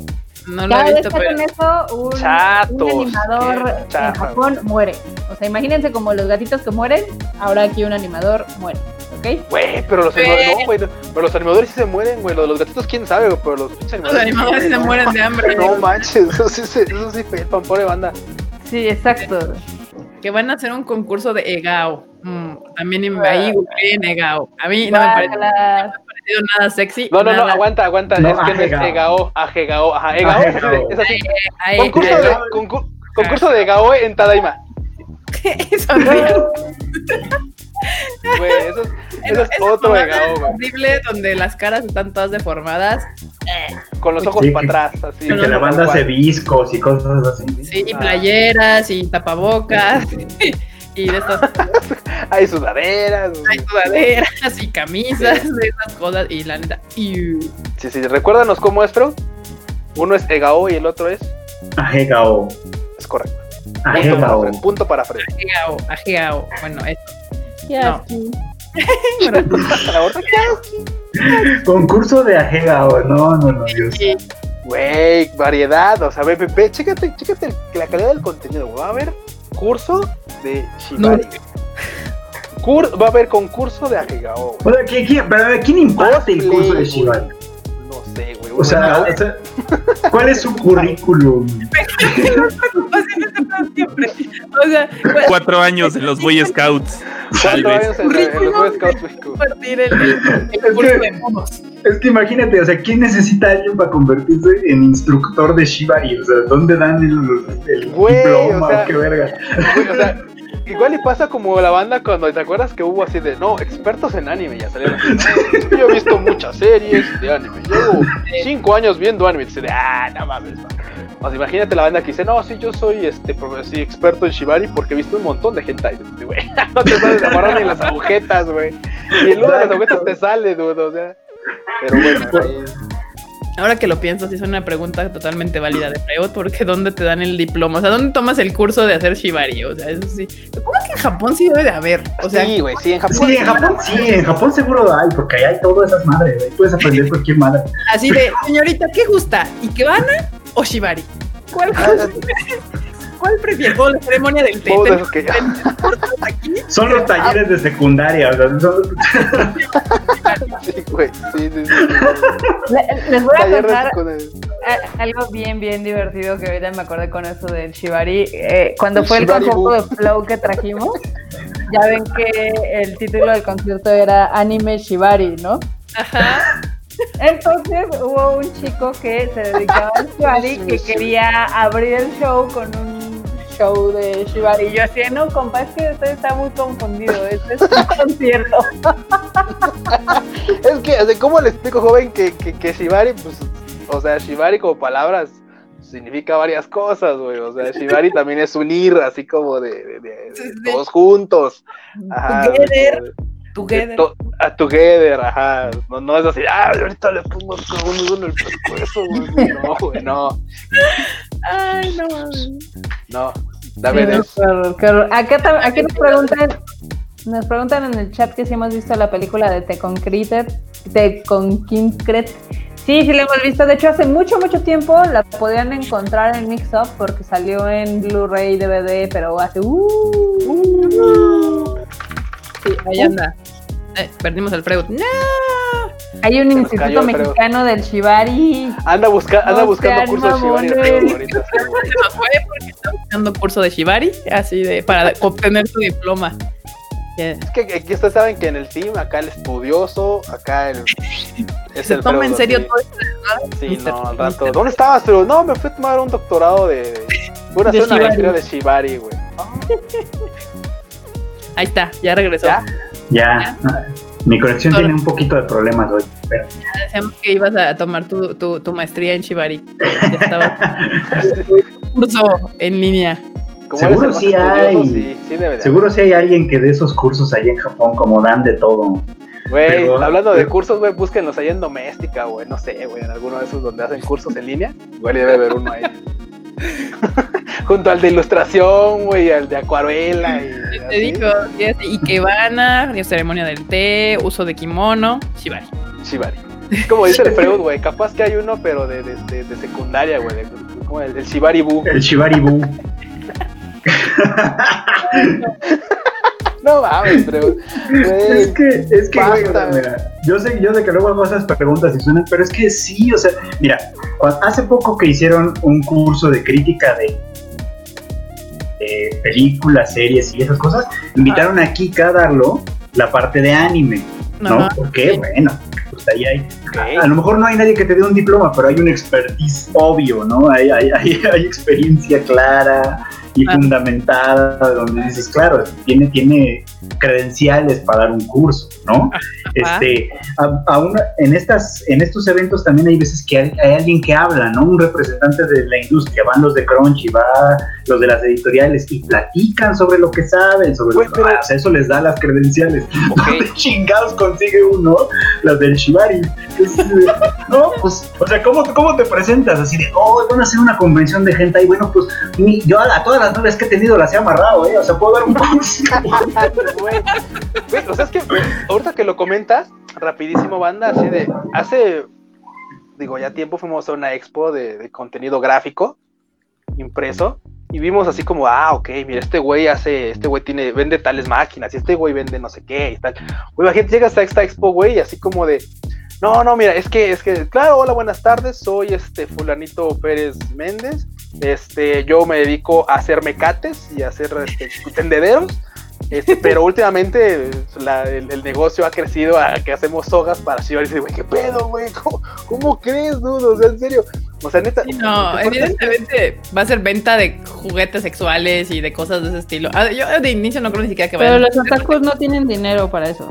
no lo Cada he vez visto, que pero hacen eso, un, Chatos, un animador en. Japón muere. O sea, imagínense como los gatitos que mueren, ahora aquí un animador muere. ¿Ok? Güey, pero los animadores, no, pero los animadores sí se mueren, güey. Los, los gatitos, quién sabe, pero los pinches los animadores se no. mueren de hambre. No manches, eso sí, se- eso sí, pobre banda. Sí, exacto. Que van a hacer un concurso de Egao. Mm, también en- ahí en Egao. A mí no me parece Guácala. parecido nada sexy. No, no, no, aguanta, aguanta. No, es que no es. Egao, ajegao, ajá, Egao. Ajegao. Es así. Ay, Concurso ay, de, concur- concurso de Egao en Tadaima. Eso. Güey, eso es, eso es Esa otro Egao, horrible donde las caras están todas deformadas. Con los ojos Sí, para atrás, así. Y que la banda hace viscos y cosas así. Sí, y playeras y tapabocas. Y de estas Hay sudaderas. hay sudaderas y camisas, de esas cosas. Y la neta, iu. Sí, sí, recuérdanos cómo es, pero uno es Egao y el otro es. Ajegao. Es correcto. Punto para Ajegao. Punto para Fred. Ajegao, ajegao. Bueno, eso. Qué No. Concurso de Ajegao. No, no, no, Dios. Güey, variedad. O sea, ve, ve, ve, chécate, chécate la calidad del contenido. Va a haber curso de Shibari. Cur- va a haber concurso de Ajegao. güey. O sea, ¿quién, quién, ¿quién imparte el curso de Shibari? No sé, güey. O sea, o sea, ¿cuál es su currículum? siempre. O sea, pues, Cuatro años en los Boy Scouts. Tal ¿cuánto vez. años en, la- en los. Boy Scouts México? compartir el, el, el curso de monos. Es que imagínate, o sea, ¿quién necesita a alguien para convertirse en instructor de Shibari? O sea, ¿dónde dan el, el Güey, diploma o sea, o qué verga? Güey, o sea, igual y pasa como la banda cuando te acuerdas que hubo así de no, expertos en anime, ya salieron así, "No, Yo he visto muchas series de anime, llevo cinco años viendo anime, y dice de ah, no mames, man". O sea, imagínate la banda que dice, no, sí, yo soy este sí, experto en Shibari porque he visto un montón de hentai. Dice, güey, no te sabes amarrar ni las agujetas, güey. Y el nudo de las agujetas te sale, dude, o sea. Pero bueno, ahí- Ahora que lo pienso, sí es una pregunta totalmente válida de Freud, porque ¿dónde te dan el diploma? O sea, ¿dónde tomas el curso de hacer shibari? O sea, eso sí. Supongo que en Japón sí debe de haber. O sea, sí, güey, sí, en Japón. Sí, en Japón sí, en Japón seguro hay, porque ahí hay todas esas madres, ahí puedes aprender cualquier madre. así de, señorita, ¿qué gusta? ¿Ikebana o shibari? ¿Cuál, cuál prefiere? O la ceremonia del té. Son los talleres de secundaria, o sea, son- Sí, güey, sí, sí, sí. Le- Les voy a contar a- algo bien, bien divertido que ahorita me acordé con eso del Shibari. Eh, cuando El fue el concierto de Flow que trajimos, ya ven que el título del concierto era Anime Shibari, ¿no? Ajá. Entonces hubo un chico que se dedicaba al Shibari que quería abrir el show con un show de Shibari. Y yo así, no, compa, es que usted está muy confundido. Este es un concierto. Es que, o sea, ¿cómo le explico, joven, que, que, que Shibari, pues, o sea, Shibari como palabras significa varias cosas, güey. O sea, Shibari también es unir, así como de, de- todos juntos. Ajá. Together. Together. to- a together, ajá. No, no es así, ah, ahorita le pongo a uno en el pescuezo, güey. No, güey, no. Ay, no. No. Dame de eso. horror, horror. Acá, aquí nos preguntan, nos preguntan en el chat que si hemos visto la película de The Concrete, The Concrete. Sí, sí la hemos visto. De hecho, hace mucho, mucho tiempo la podían encontrar en Mix Up porque salió en Blu-ray, DVD, pero hace. Uh, Sí, ahí anda. Eh, perdimos al Freud. ¡No! Hay un instituto cayó mexicano del Shibari. Anda, busca, anda buscando cursos de Shibari. ahorita. Se nos fue porque está buscando curso de Shibari, así de, para obtener su diploma. Yeah. Es que aquí ustedes saben que en el team, acá el estudioso, acá el. es Se el toma en serio sí. todo esto. Sí, Mister- no, al rato. Mister- ¿Dónde estabas? Pero no, me fui a tomar un doctorado de. Fui a De hacer una Shibari. maestría de Shibari, güey. Ahí está, ya regresó. ¿Ya? ya. Mi conexión tiene un poquito de problemas hoy. Pero, Decíamos que ibas a tomar tu, tu, tu maestría en Shibari. Ya estaba- curso en línea. Seguro sí hay. Sí, sí de Seguro si hay alguien que dé esos cursos ahí en Japón, como dan de todo. Güey, hablando de cursos, güey, búsquenlos ahí en Doméstica, güey, no sé, güey, en alguno de esos donde hacen cursos en línea. Igual debe haber uno ahí. Junto al de ilustración, güey, al de acuarela. Y, Te digo, que es Ikebana, ceremonia del té, uso de kimono, shibari. Shibari. Es como dice el Freud, güey, capaz que hay uno, pero de, de, de- de secundaria, güey, como el, el Shibari Bu. El Shibaribu. No mames, Freud. Es Güey. que, es que, güey, mira, yo sé, yo sé que luego hago esas preguntas y suenan, pero es que sí, o sea, mira, hace poco que hicieron un curso de crítica de, de películas, series y esas cosas, invitaron a Kika a darlo la parte de anime, ¿no? Porque, bueno, pues ahí hay, Ok. a lo mejor no hay nadie que te dé un diploma, pero hay un expertise obvio, ¿no? Hay, hay, hay, hay experiencia clara y Ah. fundamentada, donde dices, claro, tiene, tiene credenciales para dar un curso, ¿no? Este, a- a una- en, estas, en estos eventos también hay veces que hay, hay alguien que habla, ¿no? Un representante de la industria, van los de Crunchy, va los de las editoriales y platican sobre lo que saben, sobre Güey, lo que pero- o sea, eso les da las credenciales. Ok. ¿Dónde chingados consigue uno las del Shibari? Eh, no, pues, o sea, ¿cómo, ¿cómo te presentas? Así de, oh, van a hacer una convención de gente ahí, bueno, pues yo a, a todas las novias que he tenido las he amarrado, ¿eh? O sea, puedo dar un güey, o sea, es que ahorita que lo comentas, rapidísimo, banda, así de, hace, digo, ya tiempo fuimos a una expo de, contenido gráfico impreso y vimos así como, ah, ok, mira, este güey hace, este güey tiene, vende tales máquinas y este güey vende no sé qué y tal. Güey, imagínate, llegas a esta expo, güey, y así como de, no, no, mira, es que, es que, claro, hola, buenas tardes, soy este fulanito Pérez Méndez, este, yo me dedico a hacer mecates y a hacer este, tendederos. Este, pero últimamente la- el, el negocio ha crecido a que hacemos sogas para Shiba. Y dice, güey, ¿qué pedo, güey? ¿Cómo, cómo crees, dude? O sea, en serio. O sea, neta. Sí, no, evidentemente va a ser venta de juguetes sexuales y de cosas de ese estilo. Ah, yo de inicio no creo ni siquiera que Pero vayan a los otakus no tienen dinero para eso.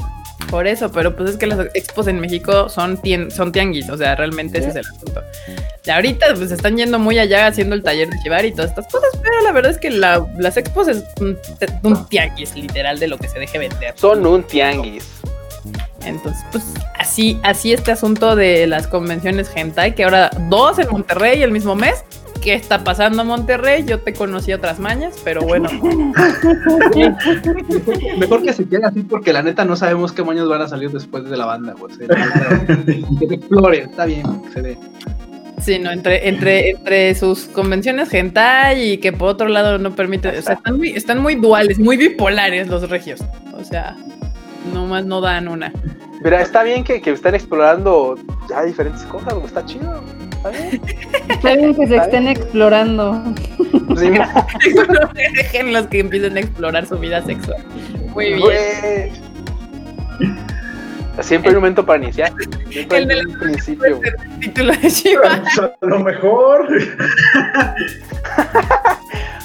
por eso, pero pues es que las expos en México son, tien- son tianguis, o sea, realmente ese es el asunto. Y ahorita pues están yendo muy allá haciendo el taller de Chivar y todas estas cosas, pero la verdad es que la- las expos es un, un tianguis literal de lo que se deje vender. Son un tianguis. Entonces, pues así, así este asunto de las convenciones hentai, que ahora dos en Monterrey el mismo mes. ¿Qué está pasando en Monterrey? Yo te conocí otras mañas, pero bueno. Mejor que se quede así porque la neta no sabemos qué moños van a salir después de la banda, güey. Que se explore, está bien, que se dé. Sí, no, entre, entre, entre sus convenciones hentai y que por otro lado no permite, o sea, están muy, están muy duales, muy bipolares los regios. O sea, nomás no dan una. Mira, está bien que, que estén explorando ya diferentes cosas, güey. Está chido. Está bien. Está bien que se estén explorando. Sí, no dejen los que empiecen a explorar su vida sexual. Muy bien. Siempre hay un momento para iniciar. Siempre hay El un principio. Título de Shiva. A lo mejor.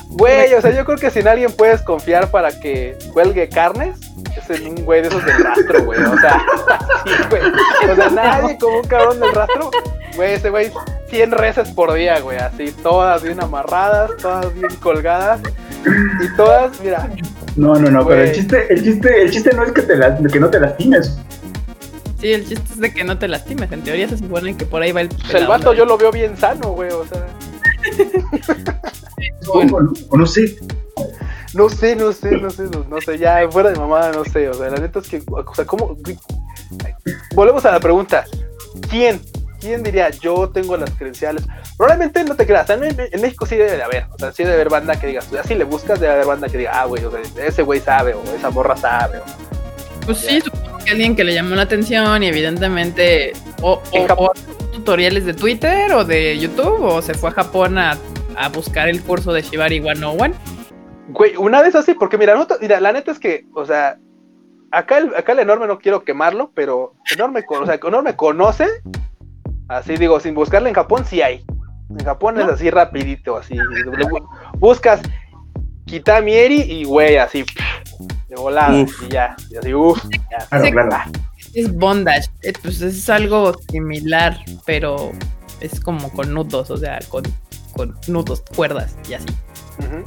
Güey, o sea, yo creo que si en alguien puedes confiar para que cuelgue carnes, es en un güey de esos del rastro, güey. O sea, sí, güey. O sea, nadie como un cabrón del rastro. Güey, ese güey, 100 reses por día, güey. Así, todas bien amarradas, todas bien colgadas. Y todas, mira, No, no, no, pero el chiste, el chiste, el chiste no es que, te la- que no te lastimes. Sí, el chiste es de que no te lastimes. En teoría se supone que por ahí va el. pues el vato yo lo veo bien sano, güey. O sea, O, no- o no sé. No sé, no sé, no sé, no, no sé, ya fuera de mamada, no sé. O sea, la neta es que, o sea, ¿cómo? Volvemos a la pregunta: ¿quién? ¿Quién diría yo tengo las credenciales? Probablemente no te creas, en, en México sí debe de haber, o sea, sí debe de haber banda que digas, así le buscas, debe haber banda que diga, ah, güey, o sea, ese güey sabe, o esa morra sabe, o Pues sí, supongo que alguien que le llamó la atención y evidentemente. O, o, Japón. o tutoriales de Twitter o de YouTube o se fue a Japón a, a buscar el curso de Shibari 101. Güey, una vez así, porque mira, no la neta es que, o sea, acá el, acá el enorme no quiero quemarlo, pero enorme, con- o sea, enorme conoce, así digo, sin buscarle en Japón sí hay. En Japón es así rapidito, así. Buscas Kitamieri y güey, así, de volada, Uf. y ya, y así, uff, ya. Claro, claro. Es bondage. eh, Pues es algo similar, pero es como con nudos, o sea, con con nudos, cuerdas y así. Ujú.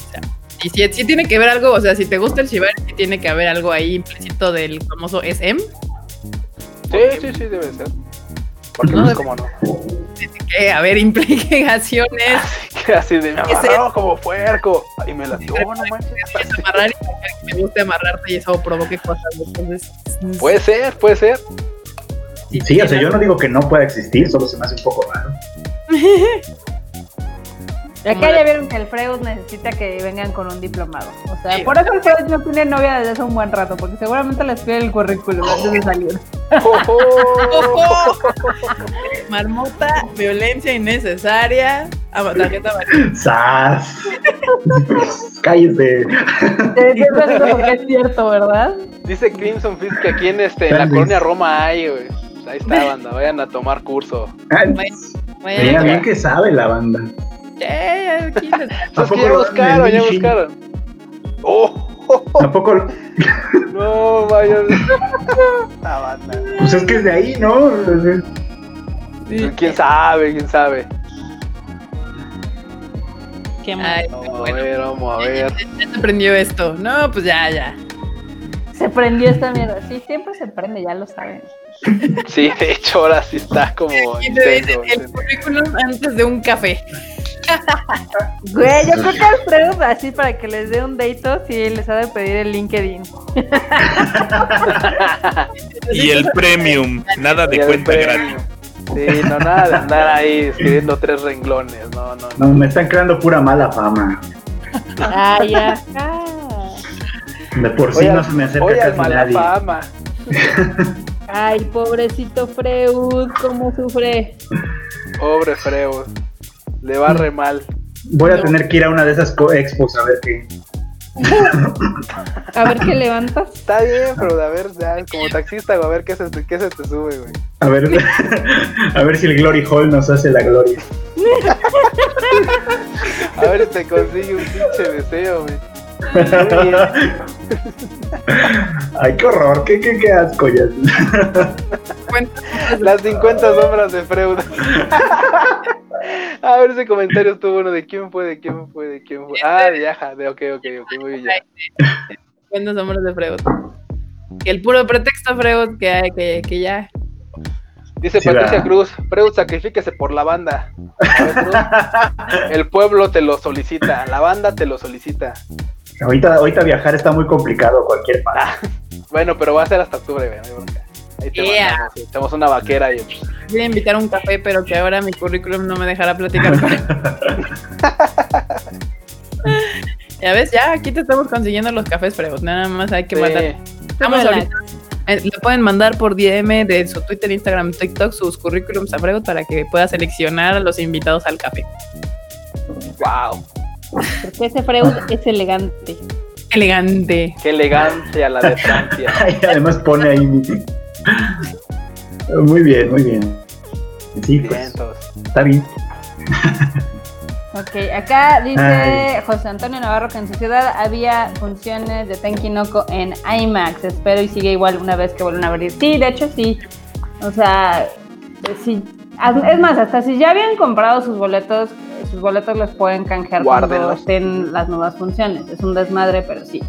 Y si, si tiene que ver algo, o sea, si te gusta el Shibari, sí tiene que haber algo ahí implícito del famoso SM. Sí, sí, sí, debe ser. Porque No, no, de- cómo no. Tiene que haber implicaciones. Que así de me como puerco. Y me latió, no manches. A amarrar y me guste amarrarte y eso provoque cosas. Entonces, Puede ser, puede ser. Sí, o sea, yo no digo que no pueda existir, solo se me hace un poco raro. Acá ya vieron que el Freud necesita que vengan con un diplomado. O sea, Sí. por eso el Freud no tiene novia desde hace un buen rato, porque seguramente les pide el currículum antes de salir. Ojo. Marmota, violencia innecesaria, ama- tarjeta amarilla. ¡Sas! Cállese. Eso es lo que es cierto, ¿verdad? Dice Crimson Fist que aquí en este en la colonia Roma hay, güey. Pues ahí está, banda. Vayan a tomar curso. Ay, Mira bien que sabe la banda. Eh, Es Tampoco que ya lo- buscaron, ya buscaron. Oh, Tampoco, no, vaya. Pues es que es de ahí, ¿no? sí. ¿Quién sabe? ¿Quién sabe? Qué Ay, Vamos a bueno, ver, vamos a ver. ya se prendió esto. No, pues ya, ya. Se prendió esta mierda. Sí, siempre se prende, ya lo saben. Sí, de hecho, ahora sí está como Y te dicen el currículum antes de un café. Güey, yo creo que al Freud, así para que les dé un dato, sí les ha de pedir el LinkedIn. Y el premium, nada de cuenta gratis. Sí, no, nada de andar ahí escribiendo tres renglones. No, no, No, me están creando pura mala fama. Ya. Ah. De por sí Oye, no se me acerca oye, casi nadie. Malafama. Ay, pobrecito Freud, cómo sufre. Pobre Freud. Le va re mal. Voy a tener que ir a una de esas co- expos a ver qué. A ver qué levantas. Está bien, pero a ver, ya, como taxista, a ver qué se, qué se te sube, güey. A ver, a ver si el Glory Hall nos hace la gloria. A ver si te consigue un pinche deseo, güey. Ay, qué horror, qué, qué, qué asco ya. Las 50 sombras de Freud. A ver, ese comentario estuvo bueno de quién fue, de quién fue, de quién fue. Ah, de Yaja, de ok, ok, ok, muy bien. ya. Cuentos hombres de Freud. Que el puro pretexto Freud que, hay- que, que ya. Dice Sí, Patricia va. Cruz, Freud, sacrifíquese por la banda. A ver, Cruz, El pueblo te lo solicita, la banda te lo solicita. Ahorita, ahorita viajar está muy complicado, cualquier parte. Bueno, pero va a ser hasta octubre, güey. no. Ahí te Yeah. mandamos, echamos una vaquera y Voy a invitar a un café, pero que ahora mi currículum no me dejará platicar con él. Ya ves, ya aquí te estamos consiguiendo los cafés Freud. Nada más hay que Sí. mandar. Estamos ahorita. eh, le pueden mandar por DM de su Twitter, Instagram, TikTok sus currículums a Freud para que pueda seleccionar a los invitados al café. wow, Porque ese Freud es elegante. Elegante. qué elegante a la de Francia. Ay, además pone ahí. mi- Muy bien, muy bien. Sí, Bien, pues, está bien. Ok, acá dice Ay. José Antonio Navarro que en su ciudad había funciones de Tenkinoko en IMAX. Espero y sigue igual una vez que vuelvan a abrir. Sí, de hecho sí. O sea, sí. Es más, hasta si ya habían comprado sus boletos, sus boletos los pueden canjear cuando Guárdenlos. estén las nuevas funciones. Es un desmadre, pero sí.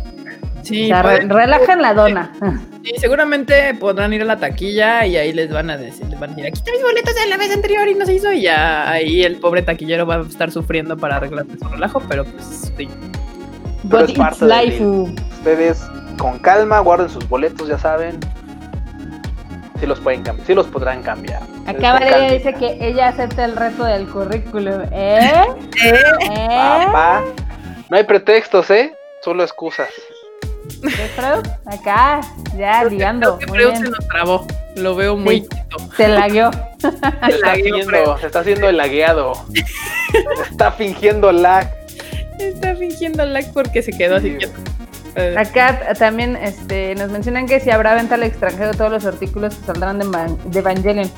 Sí, o sea, re- pueden- relajan la dona. sí, seguramente podrán ir a la taquilla y ahí les van a decir, les van a decir, aquí están mis boletos de la vez anterior y no se hizo. Y ya ahí el pobre taquillero va a estar sufriendo para arreglarse su relajo, pero pues sí. Pero But es parte life. Ustedes con calma guarden sus boletos, ya saben. Sí los pueden cambiar, sí los podrán cambiar. Acá Valeria dice que ella acepta el reto del currículum. ¿Eh? ¿Eh? Papá, no hay pretextos, ¿eh? Solo excusas. ¿Qué, Freud? Acá, ya ligando. Que Muy Freud bien. se nos trabó. Lo veo muy Sí. quieto. Se lagueó. Se está, Lagueó, haciendo, se está haciendo el lagueado. está fingiendo lag. Está fingiendo lag porque se quedó así quieto. Eh, Acá también este, nos mencionan que si habrá venta al extranjero todos los artículos que saldrán de, de Evangelion.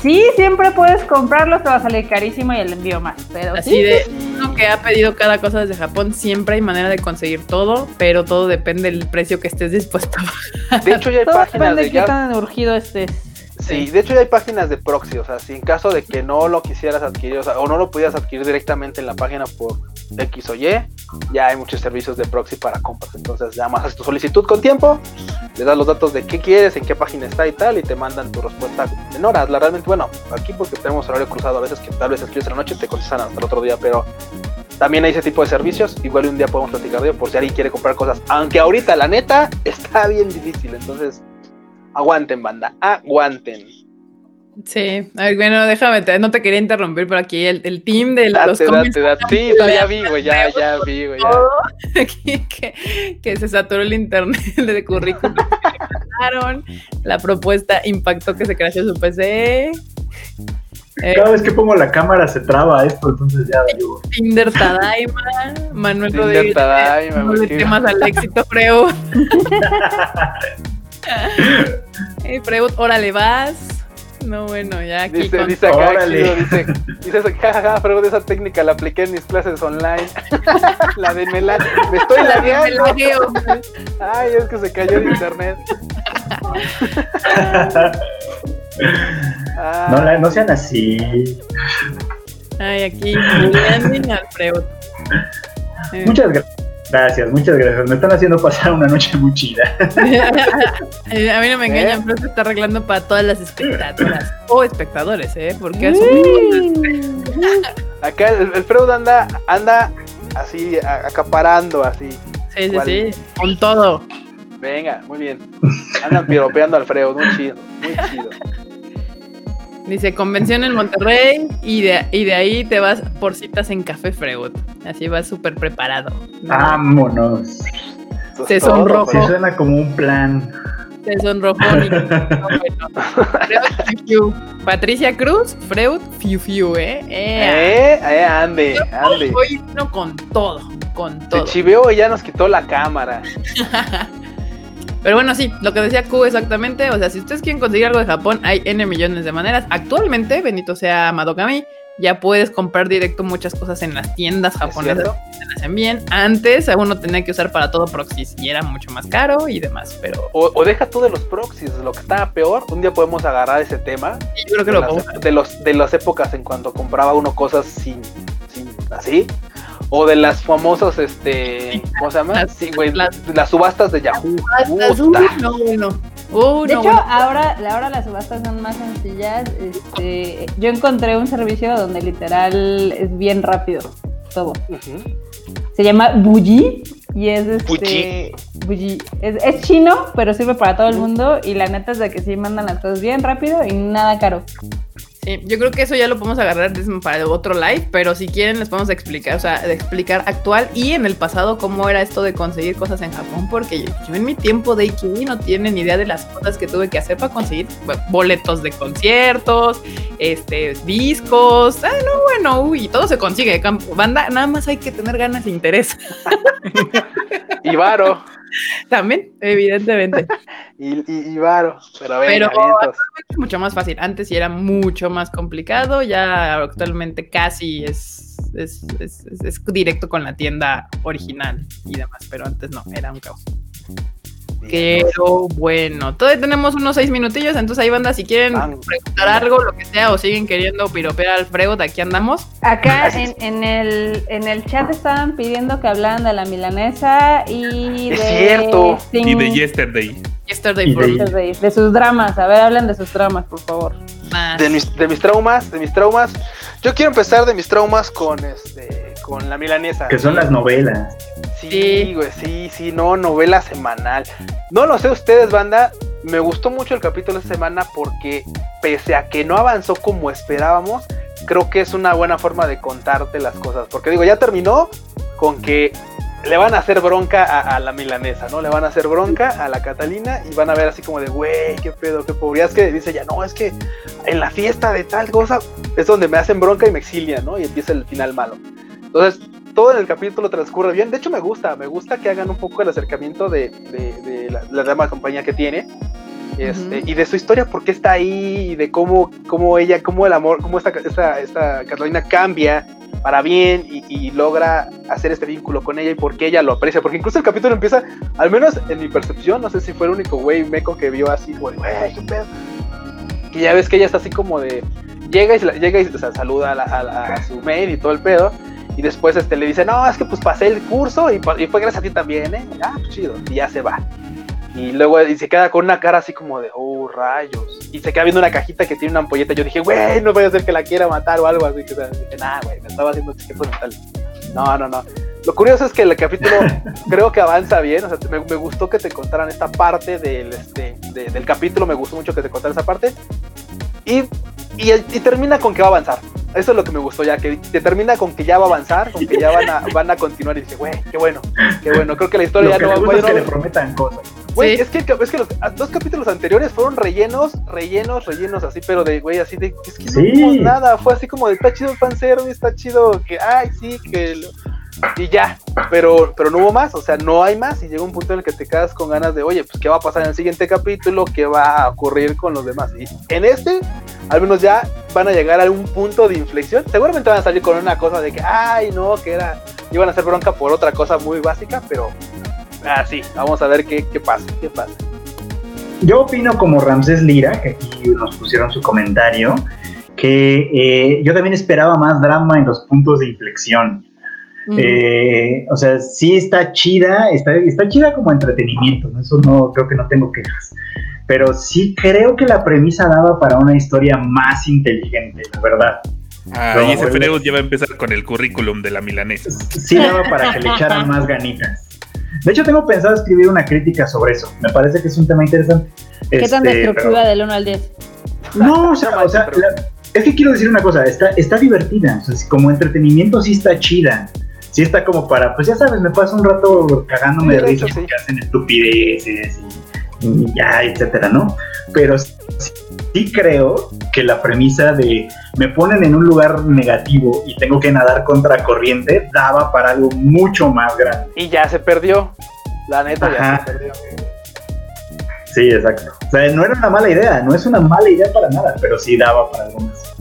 Sí, siempre puedes comprarlos, te va a salir carísimo y el envío más. Pero Así sí, de uno que ha pedido cada cosa desde Japón, siempre hay manera de conseguir todo, pero todo depende del precio que estés dispuesto. De hecho, ya hay todo páginas depende de de qué ya, tan urgido estés. Sí, de hecho ya hay páginas de proxy, o sea, si en caso de que no lo quisieras adquirir, o, sea, o no lo pudieras adquirir directamente en la página por X o Y, ya hay muchos servicios de proxy para compras. Entonces, llamas a tu solicitud con tiempo, le das los datos de qué quieres, en qué página está y tal, y te mandan tu respuesta en horas. La realmente, bueno, aquí porque tenemos horario cruzado a veces que tal vez escribes en la noche y te contestan hasta el otro día, pero también hay ese tipo de servicios. Igual un día podemos platicar de ello por si alguien quiere comprar cosas. Aunque ahorita, la neta, está bien difícil. Entonces, aguanten, banda, aguanten. Sí, a ver, bueno, déjame, te- no te quería interrumpir, pero aquí el, el team de los Date, cómics date, date. Sí, no, ya vi, güey, ya, ya vi, güey, ya. que, que se saturó el internet de currículum que le mandaron, la propuesta impactó que se crashó su PC. Eh, Cada vez que pongo la cámara se traba esto, entonces ya digo. Tinder Tadaima, Manuel Tinder Rodríguez. Tadaima, temas al éxito, Freud. Eh, Freud, órale, vas. No, bueno, ya aquí Dice, con dice acá, Órale. chido, dice, dice, jajaja, pero de esa técnica la apliqué en mis clases online. la de me, la, me estoy la de lagueando. Ay, es que se cayó el internet. Ah, No, la- no sean así. Ay, aquí, Julián Alfredo. Eh, Muchas gra- gracias, muchas gracias. Me están haciendo pasar una noche muy chida. A mí no me engañan, ¿Eh? pero se está arreglando para todas las espectadoras o espectadores, ¿eh? Porque es acá el, el Freud anda, anda así, a- acaparando así. Sí, sí, sí, con todo. Venga, muy bien. Andan piropeando al Freud, muy chido, muy chido. Dice convención en Monterrey y de, y de ahí te vas por citas en Café Freud. Así vas súper preparado. ¿no? Vámonos. Se sonrojó. pues. Sí, suena como un plan. Te sonrojó. bueno. Patricia Cruz, Freud, fiu, fiu, ¿eh? Eh, eh, ande, ande. Hoy no con todo, con Se todo. chiveó y ya nos quitó la cámara. Pero bueno, sí, lo que decía Q exactamente, o sea, si ustedes quieren conseguir algo de Japón, hay N millones de maneras. Actualmente, bendito sea Madokami, ya puedes comprar directo muchas cosas en las tiendas ¿Es japonesas que te las envíen. Antes uno tenía que usar para todo proxies y era mucho más caro y demás, pero O, o deja tú de los proxies, lo que estaba peor. Un día podemos agarrar ese tema sí, yo creo que de, lo las, pongo. de los de las épocas en cuando compraba uno cosas sin, sin así. O de las famosas, este, ¿cómo se llama? Las- Sí, güey, las- las subastas de Yahoo. No. Uy, De no, hecho, bueno. ahora, ahora las subastas son más sencillas. Este, yo encontré un servicio donde literal es bien rápido todo. Se llama Buji y es este. Buji. Es, es chino, pero sirve para todo el mundo y la neta es de que sí mandan las cosas bien rápido y nada caro. Sí, yo creo que eso ya lo podemos agarrar para otro live, pero si quieren les podemos explicar, o sea, explicar actual y en el pasado cómo era esto de conseguir cosas en Japón, porque yo, en mi tiempo de Ikki no tienen idea de las cosas que tuve que hacer para conseguir boletos de conciertos, este, discos, ah, no, bueno, uy, todo se consigue, banda, nada más hay que tener ganas e interés, Y varo. también, evidentemente. Y, y, y varo. Pero venga, Pero- vientos. es mucho más fácil. Antes sí era mucho más complicado, ya actualmente casi es, es, es- es- es directo con la tienda original y demás, pero antes no, era un caos. Pero bueno, todavía tenemos unos seis minutillos, entonces ahí banda, si quieren Vamos. preguntar algo, lo que sea, o siguen queriendo piropear al Freud, aquí andamos. Acá en, en el, en el chat estaban pidiendo que hablaran de la milanesa y Es de, cierto. Y de Yesterday. Yesterday Y de- de, de sus dramas. A ver, hablen de sus dramas, por favor. de mis, de mis traumas, de mis traumas. Yo quiero empezar de mis traumas con este, con la milanesa. Que son las novelas. Sí, Sí. güey, sí, sí, no, novela semanal. No lo sé ustedes, banda. Me gustó mucho el capítulo de semana porque, pese a que no avanzó como esperábamos, creo que es una buena forma de contarte las cosas. Porque digo, ya terminó con que le van a hacer bronca a, a la milanesa, ¿no? Le van a hacer bronca a la Catalina y van a ver así como de, güey, qué pedo, qué pobre. Es que dice ya, no, es que en la fiesta de tal cosa es donde me hacen bronca y me exilian, ¿no? Y empieza el final malo. Entonces, todo en el capítulo transcurre bien. De hecho, me gusta, me gusta que hagan un poco el acercamiento de, de- de la, la dama de compañía que tiene. Este, Ujú. Y de su historia, por qué está ahí, y de cómo, cómo ella, cómo el amor, cómo esta, esta, esta Catalina cambia para bien y, y logra hacer este vínculo con ella y por qué ella lo aprecia. Porque incluso el capítulo empieza, al menos en mi percepción, no sé si fue el único güey meco que vio así, güey, qué pedo. que ya ves que ella está así como de. Llega y, llega y o sea, saluda a, la- a la- a su maid y todo el pedo. Y después este, le dice, no, es que pues pasé el curso y, fue gracias a ti también, ¿eh? Ah, pues chido. Y ya se va. Y luego y se queda con una cara así como de, oh, rayos. Y se queda viendo una cajita que tiene una ampolleta. Yo dije, güey, no puede ser que la quiera matar o algo así. O sea, dije, nah, güey, me estaba haciendo chiquitos mentales. No, no, no. Lo curioso es que el capítulo creo que avanza bien. O sea, me, me gustó que te contaran esta parte del, este, de- del capítulo. Me gustó mucho que te contaran esa parte. Y, y, y termina con que va a avanzar. Eso es lo que me gustó ya, que te termina con que ya va a avanzar, con que ya van a, van a continuar y dije, güey, qué bueno, qué bueno. Creo que la historia Lo ya que no va gusta es ya que no- le prometan cosas. Güey, Sí. es que, es que los a- dos capítulos anteriores fueron rellenos, rellenos, rellenos, así, pero de, güey, así de, es que no Sí. vimos nada, fue así como de, está chido el fanservice, está chido que, ay, sí, que, lo- y ya, pero, pero no hubo más, o sea, no hay más, y llega un punto en el que te quedas con ganas de, oye, pues, ¿qué va a pasar en el siguiente capítulo? ¿Qué va a ocurrir con los demás? Y en este, al menos ya van a llegar a un punto de inflexión, seguramente van a salir con una cosa de que, ay, no, que era, iban a hacer bronca por otra cosa muy básica, pero, ah, sí, vamos a ver qué, qué pasa, qué pasa. Yo opino como Ramsés Lira, que aquí nos pusieron su comentario, que eh, yo también esperaba más drama en los puntos de inflexión. Mm. Eh, o sea, sí está chida, está, está chida como entretenimiento, ¿no? eso no creo que no tengo quejas. Pero sí creo que la premisa daba para una historia más inteligente, la verdad. Ah, y ese. Freud ya va a empezar con el currículum de la milanesa. Sí daba para que le echaran más ganitas. De hecho, tengo pensado escribir una crítica sobre eso. Me parece que es un tema interesante. ¿Qué tan Este, destructiva pero- del 1 al 10? No, o sea, o sea, la- es que quiero decir una cosa, está, está divertida, o sea, como entretenimiento sí está chida, sí está como para, pues ya sabes, me paso un rato cagándome Sí, de risa hecho, sí. porque hacen estupideces y, y ya, etcétera, ¿no? Pero sí, sí creo que la premisa de me ponen en un lugar negativo y tengo que nadar contra corriente daba para algo mucho más grande. Y ya se perdió. La neta ya Ajá. se perdió. Sí, exacto. O sea, no era una mala idea, no es una mala idea para nada, pero sí daba para algo más.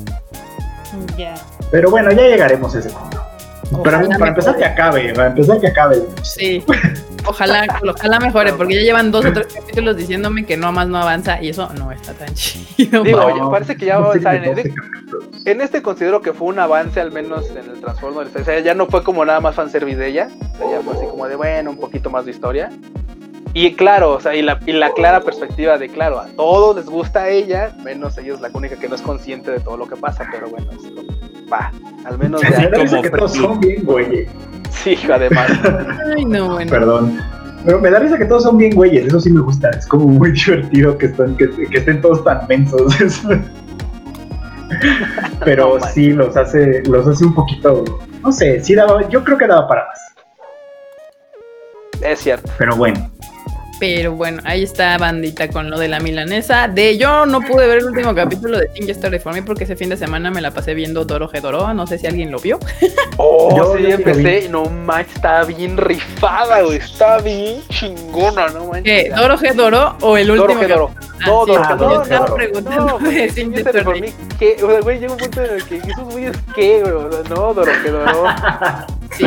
Ya. Pero bueno, ya llegaremos a ese punto. Para empezar que acabe, para empezar que acabe. Sí. Ojalá, ojalá mejore, porque ya llevan dos o tres capítulos diciéndome que no más no avanza y eso no está tan chido. Digo, parece que ya va a avanzar en 12 el- capítulos. En este considero que fue un avance, al menos en el Transformers. O sea, ya no fue como nada más fanservice de ella. O sea, ya fue así como de, bueno, un poquito más de historia. Y claro, o sea, y la, y la clara perspectiva de, claro, a todos les gusta a ella, menos ella es la única que no es consciente de todo lo que pasa, pero bueno, es como, va, al menos Me ya. da risa como que todos son bien güeyes. Sí, hijo, además. Ay, no, bueno. Perdón. Pero me da risa que todos son bien güeyes, eso sí me gusta. Es como muy divertido que, están, que, que estén todos tan mensos. Pero No, sí los hace, los hace un poquito. No sé, sí daba, yo creo que daba para más. Es cierto. Pero bueno. Pero bueno, ahí está bandita con lo de la milanesa. De yo no pude ver el último capítulo de Sing Story for Me porque ese fin de semana me la pasé viendo Doro Gedoro. No sé si alguien lo vio. Oh, Yo- sí, yo empecé. y No manches, estaba bien rifada, güey. Está bien chingona, no manches. ¿Qué? ¿Doro Gedoro o el Doro último Gedoro. capítulo? No, Ah, sí, Doro estaba Doro. preguntando No, Sing sí, por Story. mí, ¿qué? O sea, güey, llega un punto en el que esos güeyes, ¿qué, güey? O sea, no, Doro Gedoro. Sí,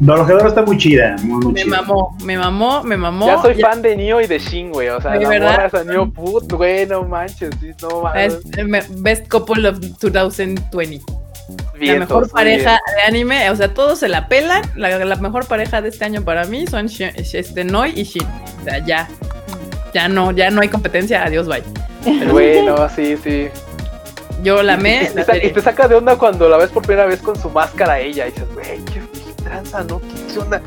Dorojedoro está muy chida. Muy, muy me chida. mamó, me mamó, me mamó. Ya soy fan de Neo y de Shin, güey. O sea, ¿De la verdad? morra Neo put, güey, no manches, no manches. Me- Best Couple of 2020. la Vientos, mejor muy pareja bien. de anime, o sea, todos se la pelan. La, la mejor pareja de este año para mí son Shi- este, Noi y Shin. O sea, ya. Ya no, ya no hay competencia. Adiós, bye. Güey, no, sí, sí. Yo la amé. y, la y te saca de onda cuando la ves por primera vez con su máscara ella. Y dices, güey, qué, tranza, ¿no? ¿Qué, qué onda?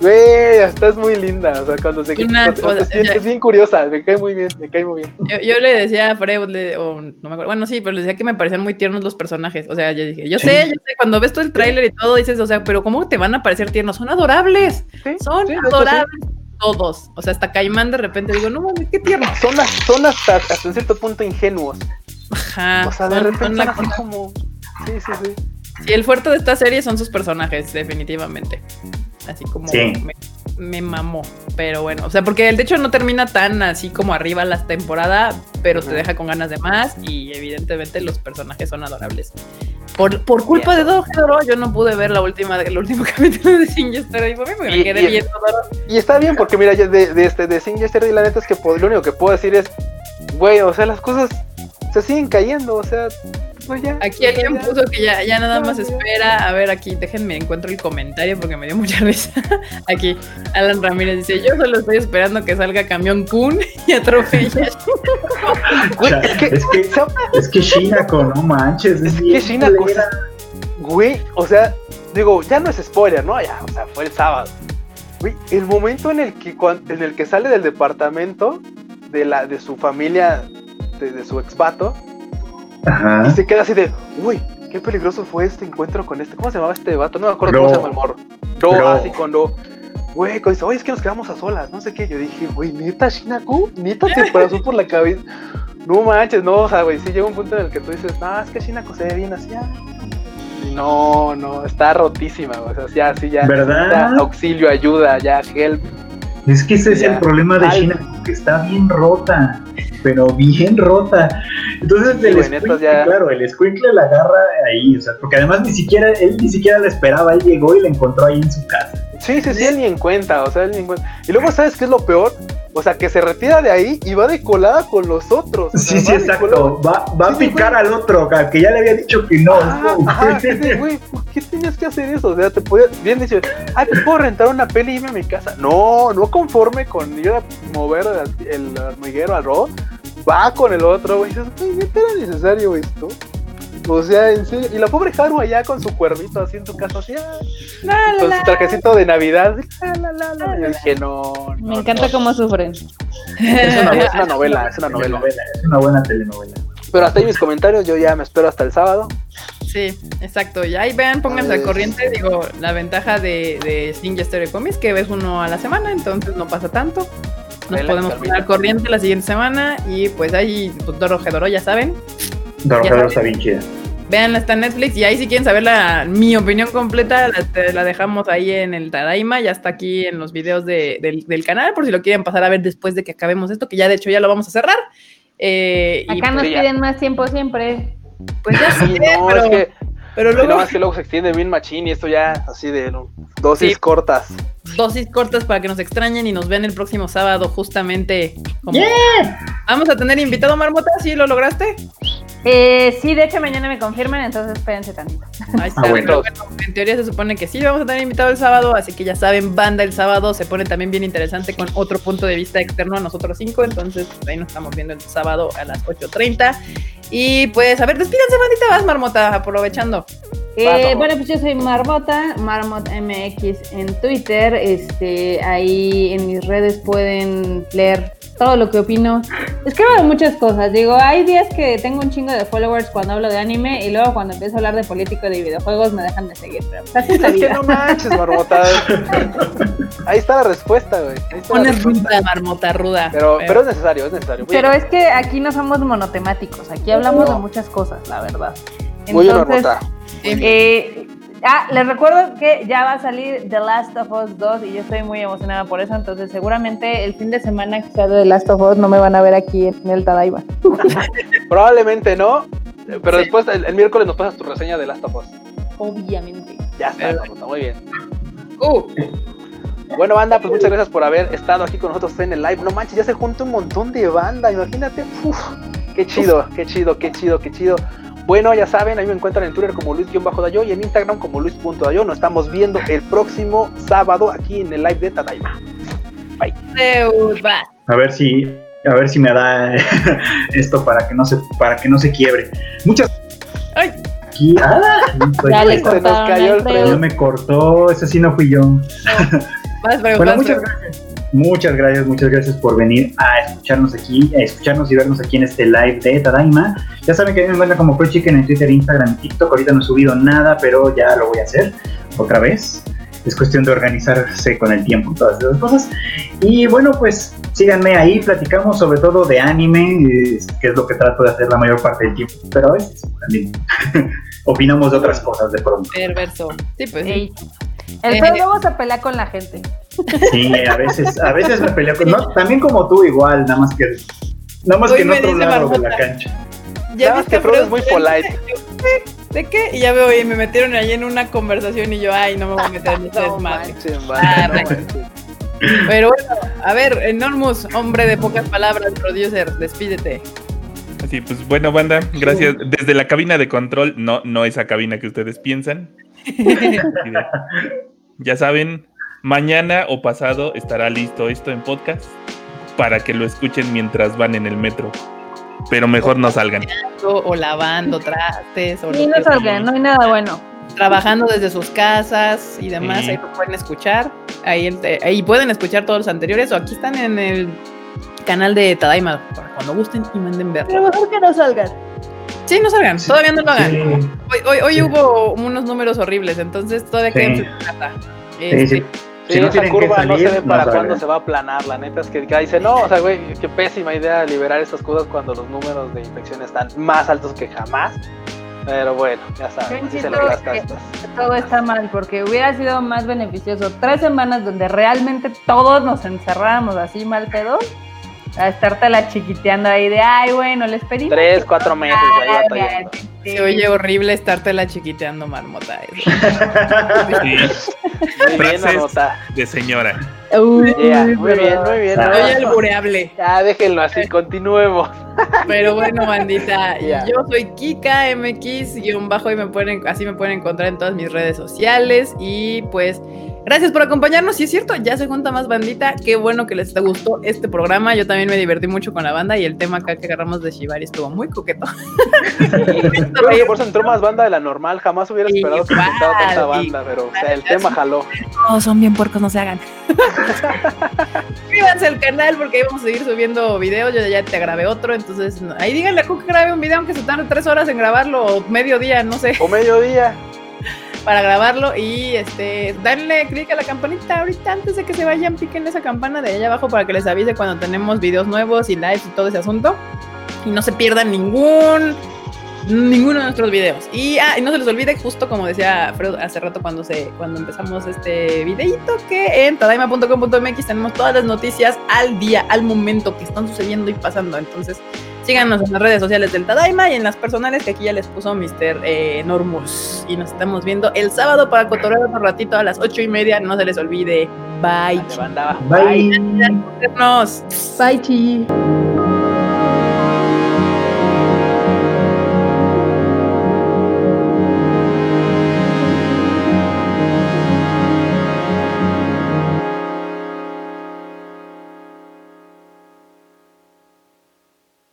Güey, estás muy linda. O sea, cuando se Una cuando- es, bien, es bien curiosa. Me cae muy bien, me cae muy bien. Yo, yo le decía a Freud, le- o no me acuerdo, bueno, sí, pero le decía que me parecían muy tiernos los personajes. O sea, yo dije, yo Sí. sé, yo sé, cuando ves todo el tráiler y todo, dices, o sea, pero ¿cómo te van a parecer tiernos? Son adorables, Sí, son sí, adorables todos. O sea, hasta Caimán de repente digo, no mames, qué tierno. Son, as- son hasta, hasta un cierto punto ingenuos. Ajá. O sea, de son- repente son así como. Sí, sí, sí. Sí, el fuerte de esta serie son sus personajes, definitivamente. Así como Sí. me, me mamó. Pero bueno, o sea, porque el de hecho no termina tan así como arriba la temporada, pero te deja con ganas de más y evidentemente los personajes son adorables. Por, por culpa de Doro yo no pude ver la última, el último capítulo de Sin me Y- quedé y- viendo Doro. Y está bien, porque mira, de, de este de Sing Yesterday, la neta es que po- lo único que puedo decir es, güey, o sea, las cosas se siguen cayendo, o sea, pues ya. Aquí alguien ya. puso que ya, ya nada más espera. A ver, aquí déjenme encuentro el comentario porque me dio mucha risa. Aquí, Alan Ramírez dice: Yo solo estoy esperando que salga camión Kun y atropella. Es que, es que- Es que Shinako, no manches. Es que Shinako. Güey, o sea, digo, ya no es spoiler, ¿no? Ya, o sea, fue el sábado. Güey, el momento en el que en el que sale del departamento de la de su familia, de, de su exvato, y Ajá. se queda así de, uy, qué peligroso fue este encuentro con este, ¿cómo se llamaba este vato? No me acuerdo Bro. cómo se llama el morro. No, Bro. así cuando, güey, cuando dice, oye, es que nos quedamos a solas, no sé qué. Yo dije, güey, neta, Shinaku, neta te pasó por la cabeza. No manches, no, o sea, güey, sí llega un punto en el que tú dices, no, es que Shinaku se ve bien así, ah". Y no, no, está rotísima, güey, o sea, ya, sí, ya. ¿Verdad? necesita Auxilio, ayuda, ya, help. Es que ese es el problema de. Shinako, que está bien rota, pero bien rota. Entonces el ya- claro, el escuincle la agarra ahí, o sea, porque además ni siquiera, él ni siquiera la esperaba, él llegó y la encontró ahí en su casa. Sí, sí, sí, él ni en cuenta, o sea, él ni en cuenta. Y luego, ¿sabes qué es lo peor? O sea, que se retira de ahí y va de colada con los otros. o sea, Sí, sí, exacto. Va, va Sí, a picar güey. al otro, que ya le había dicho que no. Ajá, güey, ¿por qué tenías que hacer eso? O sea, te podías, bien decir, ay, pues puedo rentar una peli y irme a mi casa. No, no conforme con ir a mover el, el hormiguero al robot, va con el otro, güey. Y dices, güey, ¿neta era necesario esto? O sea, en serio. Y la pobre Haru allá con su cuervito así en su casa, así, ah, La, la, con la. su trajecito de Navidad. la, la, la, la. Y yo dije, no, no, Me encanta no. cómo sufren. Es una, es una novela, es una novela. Es una buena telenovela. Pero hasta ahí mis comentarios, yo ya me espero hasta el sábado. Sí, exacto. Y ahí vean, pónganse al corriente. Digo, la ventaja de, de Ninja Stereo Comics que ves uno a la semana, entonces no pasa tanto. Nos Relax, podemos poner al corriente la siguiente semana. Y pues ahí, pues, Doro Gedoro, ya saben. Sabes. está bien chida. Veanla, está en Netflix. Y ahí, si quieren saber la, mi opinión completa, la, te- la dejamos ahí en el Tadaima. Ya está aquí en los videos de- del, del canal, por si lo quieren pasar a ver después de que acabemos esto, que ya de hecho ya lo vamos a cerrar. Eh, y Acá nos pues ya. piden más tiempo siempre. pues ya Sí, sé, no, pero, es que pero luego no, es que luego se extiende bien machín y esto ya así de no, dosis Sí. cortas. dosis cortas para que nos extrañen y nos vean el próximo sábado, justamente. Como... Vamos a tener invitado Marmota, ¿sí lo lograste? Eh, sí, de hecho mañana me confirman, entonces espérense tantito. Ahí está. Ah, bueno. pero bueno, en teoría se supone que sí, vamos a tener invitado el sábado, así que ya saben, banda el sábado se pone también bien interesante con otro punto de vista externo a nosotros cinco, entonces pues, ahí nos estamos viendo el sábado a las 8.30. Y pues, a ver, despídanse, bandita, vas Marmota, aprovechando. Eh, bueno, pues yo soy Marmota, Marmot MX en Twitter. Este, ahí en mis redes pueden leer todo lo que opino. Escribo de muchas cosas. Digo, hay días que tengo un chingo de followers cuando hablo de anime y luego cuando empiezo a hablar de política y de videojuegos me dejan de seguir. Pero pues, así es la Es que vida. no manches, marmota. Ahí está la respuesta, güey. Respuesta. ruda, Marmota, ruda. Pero, pero es necesario, es necesario. Muy Pero bien. es que aquí no somos monotemáticos. Aquí hablamos de muchas cosas, la verdad. Muy bien, Entonces, marmota. Eh, ah, les recuerdo que ya va a salir The Last of Us 2 y yo estoy muy emocionada por eso, entonces seguramente el fin de semana que sea de The Last of Us no me van a ver aquí en el Tadaima. Probablemente no. Pero Sí. después, el, el miércoles nos pasas tu reseña de Last of Us. Obviamente. Ya está, marmota, muy bien. Uh, Bueno, banda, pues muchas gracias por haber estado aquí con nosotros en el live. No manches, ya se junta un montón de banda, imagínate. Uf, qué chido, qué chido, qué chido, qué chido. Bueno, ya saben, ahí me encuentran en Twitter como Luis-Dayo y en Instagram como Luis.dayo. Nos estamos viendo el próximo sábado aquí en el live de Tadaima. Va. A ver si, a ver si me da esto para que no se, para que no se quiebre. Muchas. Ay. Aquí, ah, estoy- Ya le Se nos cayó el me cortó, ese sí no fui yo. Freud, Bueno, muchas gracias. Muchas gracias, muchas gracias por venir a escucharnos aquí, a escucharnos y vernos aquí en este live de Tadaima. Ya saben que a mí me encuentran como Pro Chicken en Twitter, Instagram y TikTok. Ahorita no he subido nada, pero ya lo voy a hacer otra vez. Es cuestión de organizarse con el tiempo y todas esas cosas. Y bueno, pues síganme ahí, platicamos sobre todo de anime, que es lo que trato de hacer la mayor parte del tiempo. Pero a veces también opinamos de otras cosas de pronto. Perverso. Sí, pues sí. El Eh, luego se pelea con la gente. Sí, a veces, a veces me peleo con. no, también como tú, igual, nada más que. Nada más Hoy que en otro lado de la cancha. Ya Nada más que Freud es muy polite. ¿De qué? Y ya veo, y me metieron ahí en una conversación y yo, ay, no me voy a meter en ese desmadre. Ah. Pero bueno, a ver, Enormous, hombre de pocas palabras, producer, despídete. Sí, pues bueno, banda, gracias. Desde la cabina de control, no, no esa cabina que ustedes piensan. ya saben, mañana o pasado estará listo esto en podcast para que lo escuchen mientras van en el metro. Pero mejor no salgan. O lavando trastes. O Sí, no salgan, no hay nada bueno. trabajando desde sus casas y demás, Sí. ahí lo pueden escuchar. Ahí, ahí pueden escuchar todos los anteriores o aquí están en el canal de Tadaima para cuando gusten y manden ver. mejor que no salgan. Sí, no salgan, todavía no lo hagan. Sí, Hoy, hoy, hoy hubo unos números horribles, entonces todavía Sí. quédense en casa. sí, Este, sí. Si no esa curva no se salir, ve no para salgan. cuándo se va a aplanar, la neta es que dice, no, o sea, güey, qué pésima idea liberar esas cosas cuando los números de infección están más altos que jamás. Pero bueno, ya saben, así se las gastas. todo está mal porque hubiera sido más beneficioso tres semanas donde realmente todos nos encerráramos así mal pedo a estártela chiquiteando ahí de ay bueno les pedimos Tres, cuatro meses ahí batallando. se oye horrible estártela chiquiteando marmota. Sí, Muy bien, de señora. uy, Yeah, muy bien, muy bien. Ah. Se oye albureable. Ya, déjenlo así, continuemos. Pero bueno, bandita, yo soy Kika MX guion bajo y me pueden, así me pueden encontrar en todas mis redes sociales y pues gracias por acompañarnos. Y es cierto, ya se junta más bandita. Qué bueno que les gustó este programa. Yo también me divertí mucho con la banda y el tema acá que agarramos de Shibari estuvo muy coqueto. Creo por eso entró más banda de la normal. Jamás hubiera esperado que juntara tanta banda, pero o sea, el tema jaló. Todos son bien puercos, no se hagan. Suscríbanse al canal porque ahí vamos a seguir subiendo videos. Yo ya te grabé otro, entonces no- ahí díganle a Cook que grabe un video aunque se tarde tres horas en grabarlo o medio día, no sé. O mediodía. Para grabarlo y este darle clic a la campanita ahorita antes de que se vayan piquen esa campana de allá abajo para que les avise cuando tenemos videos nuevos y lives y todo ese asunto. Y no se pierdan ningún ninguno de nuestros videos. Y, ah, y no se les olvide justo como decía Fred hace rato cuando se cuando empezamos este videito que en tadaima.com.mx tenemos todas las noticias al día al momento que están sucediendo y pasando. Entonces Síganos en las redes sociales del Tadaima y en las personales que aquí ya les puso Mr. Eh, Normus. Y nos estamos viendo el sábado para cotorrear otro ratito a las ocho y media. No se les olvide. Bye. Banda. Bye. Nos. Bye, chi.